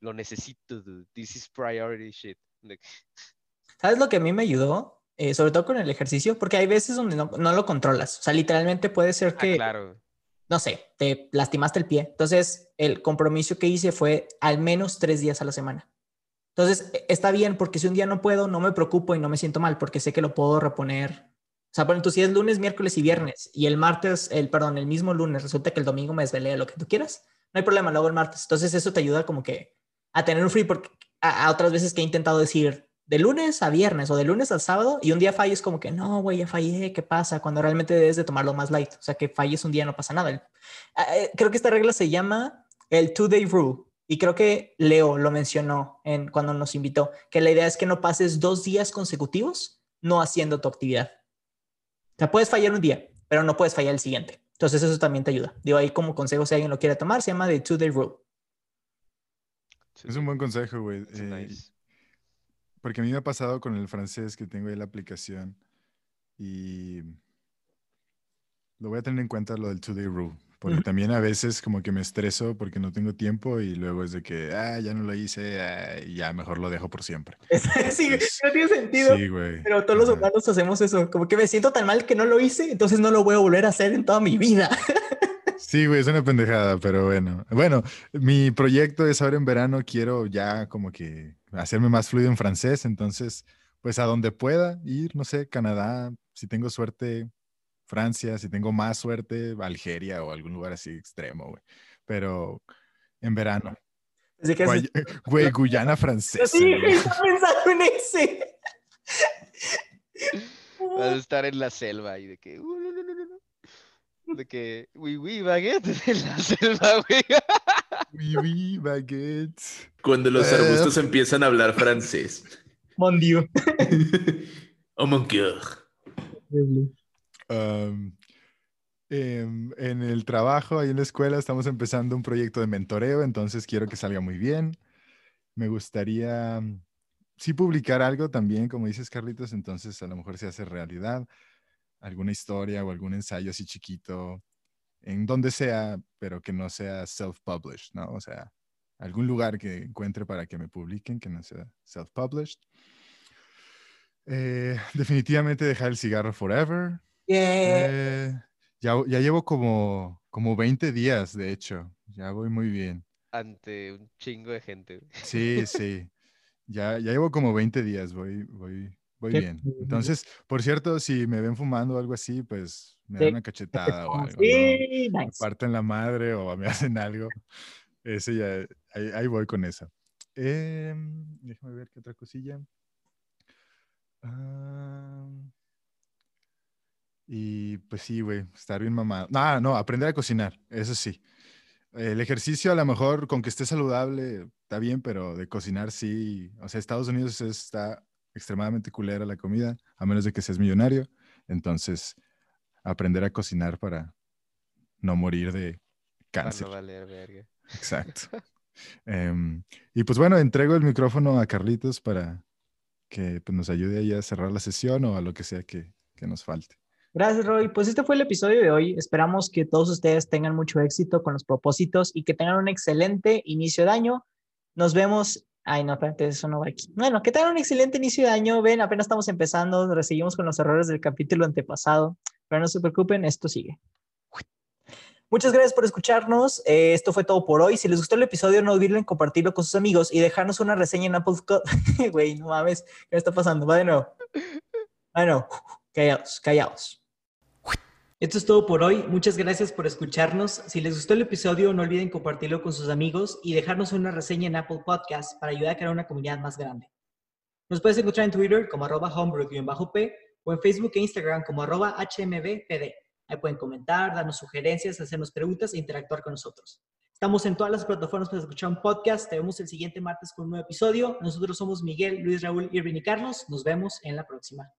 lo necesito, dude. This is priority shit. ¿Sabes lo que a mí me ayudó? Eh, sobre todo con el ejercicio, porque hay veces donde no, no lo controlas. O sea, literalmente puede ser Ah, que, claro. no sé, te lastimaste el pie. Entonces, el compromiso que hice fue al menos tres días a la semana. Entonces, e- está bien porque si un día no puedo, no me preocupo y no me siento mal porque sé que lo puedo reponer. O sea, por ejemplo, si es lunes, miércoles y viernes y el martes, el, perdón, el mismo lunes, resulta que el domingo me desvelé lo que tú quieras, no hay problema, lo hago el martes. Entonces, eso te ayuda como que a tener un free porque a, a otras veces que he intentado decir de lunes a viernes o de lunes al sábado y un día falles como que no, güey, ya fallé, ¿qué pasa? Cuando realmente debes de tomarlo más light. O sea, que falles un día no pasa nada. Eh, creo que esta regla se llama el two-day rule. Y creo que Leo lo mencionó en, cuando nos invitó, que la idea es que no pases dos días consecutivos no haciendo tu actividad. O sea, puedes fallar un día, pero no puedes fallar el siguiente. Entonces eso también te ayuda. Digo, ahí como consejo, si alguien lo quiere tomar, se llama the two-day rule. Es un buen consejo, güey. eh, nice. Porque a mí me ha pasado con el francés que tengo ahí la aplicación y lo voy a tener en cuenta lo del two-day rule. Porque también a veces como que me estreso porque no tengo tiempo y luego es de que, ah, ya no lo hice ah, ya mejor lo dejo por siempre. sí, Entonces, no tiene sentido. Sí, güey. Pero todos los Ajá. humanos hacemos eso. Como que me siento tan mal que no lo hice, entonces no lo voy a volver a hacer en toda mi vida. Sí, güey, es una pendejada, pero bueno. Bueno, mi proyecto es ahora en verano, quiero ya como que hacerme más fluido en francés, entonces, pues a donde pueda ir, no sé, Canadá, si tengo suerte, Francia, si tengo más suerte, Algeria o algún lugar así extremo, güey. Pero en verano. Así que Guay- Güey, Guyana francesa. sí, pensando en ese. Vas a estar en la selva y de que, "Uh, no, no, no, no, no". De que, oui, oui, baguette en la selva, güey. Oui, oui, baguette. Cuando los Eh. arbustos empiezan a hablar francés. Mon Dieu. Oh mon cœur. Um, em, en el trabajo, ahí en la escuela, estamos empezando un proyecto de mentoreo, entonces quiero que salga muy bien. Me gustaría, sí, publicar algo también, como dices, Carlitos, entonces a lo mejor se hace realidad, alguna historia o algún ensayo así chiquito, en donde sea, pero que no sea self-published, ¿no? O sea, algún lugar que encuentre para que me publiquen, que no sea self-published. Eh, definitivamente dejar el cigarro forever. Yeah. Eh, ya, ya llevo como, como 20 días, de hecho. Ya voy muy bien. Ante un chingo de gente. Sí, sí. Ya, ya llevo como 20 días, voy, voy, voy Qué bien. Entonces, por cierto, si me ven fumando o algo así, pues me Sí, dan una cachetada o algo. ¿no? Sí, Me nice. parten la madre o me hacen algo. Ese ya, ahí, ahí voy con esa. Em, déjame ver qué otra cosilla. Ah, y pues sí, güey, estar bien mamado. No, no, aprender a cocinar, eso sí. El ejercicio a lo mejor con que esté saludable está bien, pero de cocinar sí. O sea, Estados Unidos está extremadamente culera la comida, a menos de que seas millonario. Entonces, aprender a cocinar para no morir de cáncer. no valer verga. Exacto. Em, y pues bueno, entrego el micrófono a Carlitos para que pues, nos ayude ahí a cerrar la sesión o a lo que sea que, que nos falte. Gracias, Roy. Pues este fue el episodio de hoy. Esperamos que todos ustedes tengan mucho éxito con los propósitos y que tengan un excelente inicio de año. Nos vemos. Ay, no, espérate, eso no va aquí. Bueno, que tengan un excelente inicio de año. Ven, apenas estamos empezando, recibimos con los errores del capítulo antepasado, pero no se preocupen, esto sigue. Muchas gracias por escucharnos. Eh, esto fue todo por hoy. Si les gustó el episodio, no olviden compartirlo con sus amigos y dejarnos una reseña en Apple. Güey, no mames, ¿qué está pasando? Va de nuevo. Bueno, callaos, callaos. Esto es todo por hoy. Muchas gracias por escucharnos. Si les gustó el episodio, no olviden compartirlo con sus amigos y dejarnos una reseña en Apple Podcast para ayudar a crear una comunidad más grande. Nos puedes encontrar en Twitter como arroba homebrew-p o en Facebook e Instagram como arroba hmbpd. Ahí pueden comentar, darnos sugerencias, hacernos preguntas e interactuar con nosotros. Estamos en todas las plataformas para escuchar un podcast. Te vemos el siguiente martes con un nuevo episodio. Nosotros somos Miguel, Luis, Raúl, Irvin y Carlos. Nos vemos en la próxima.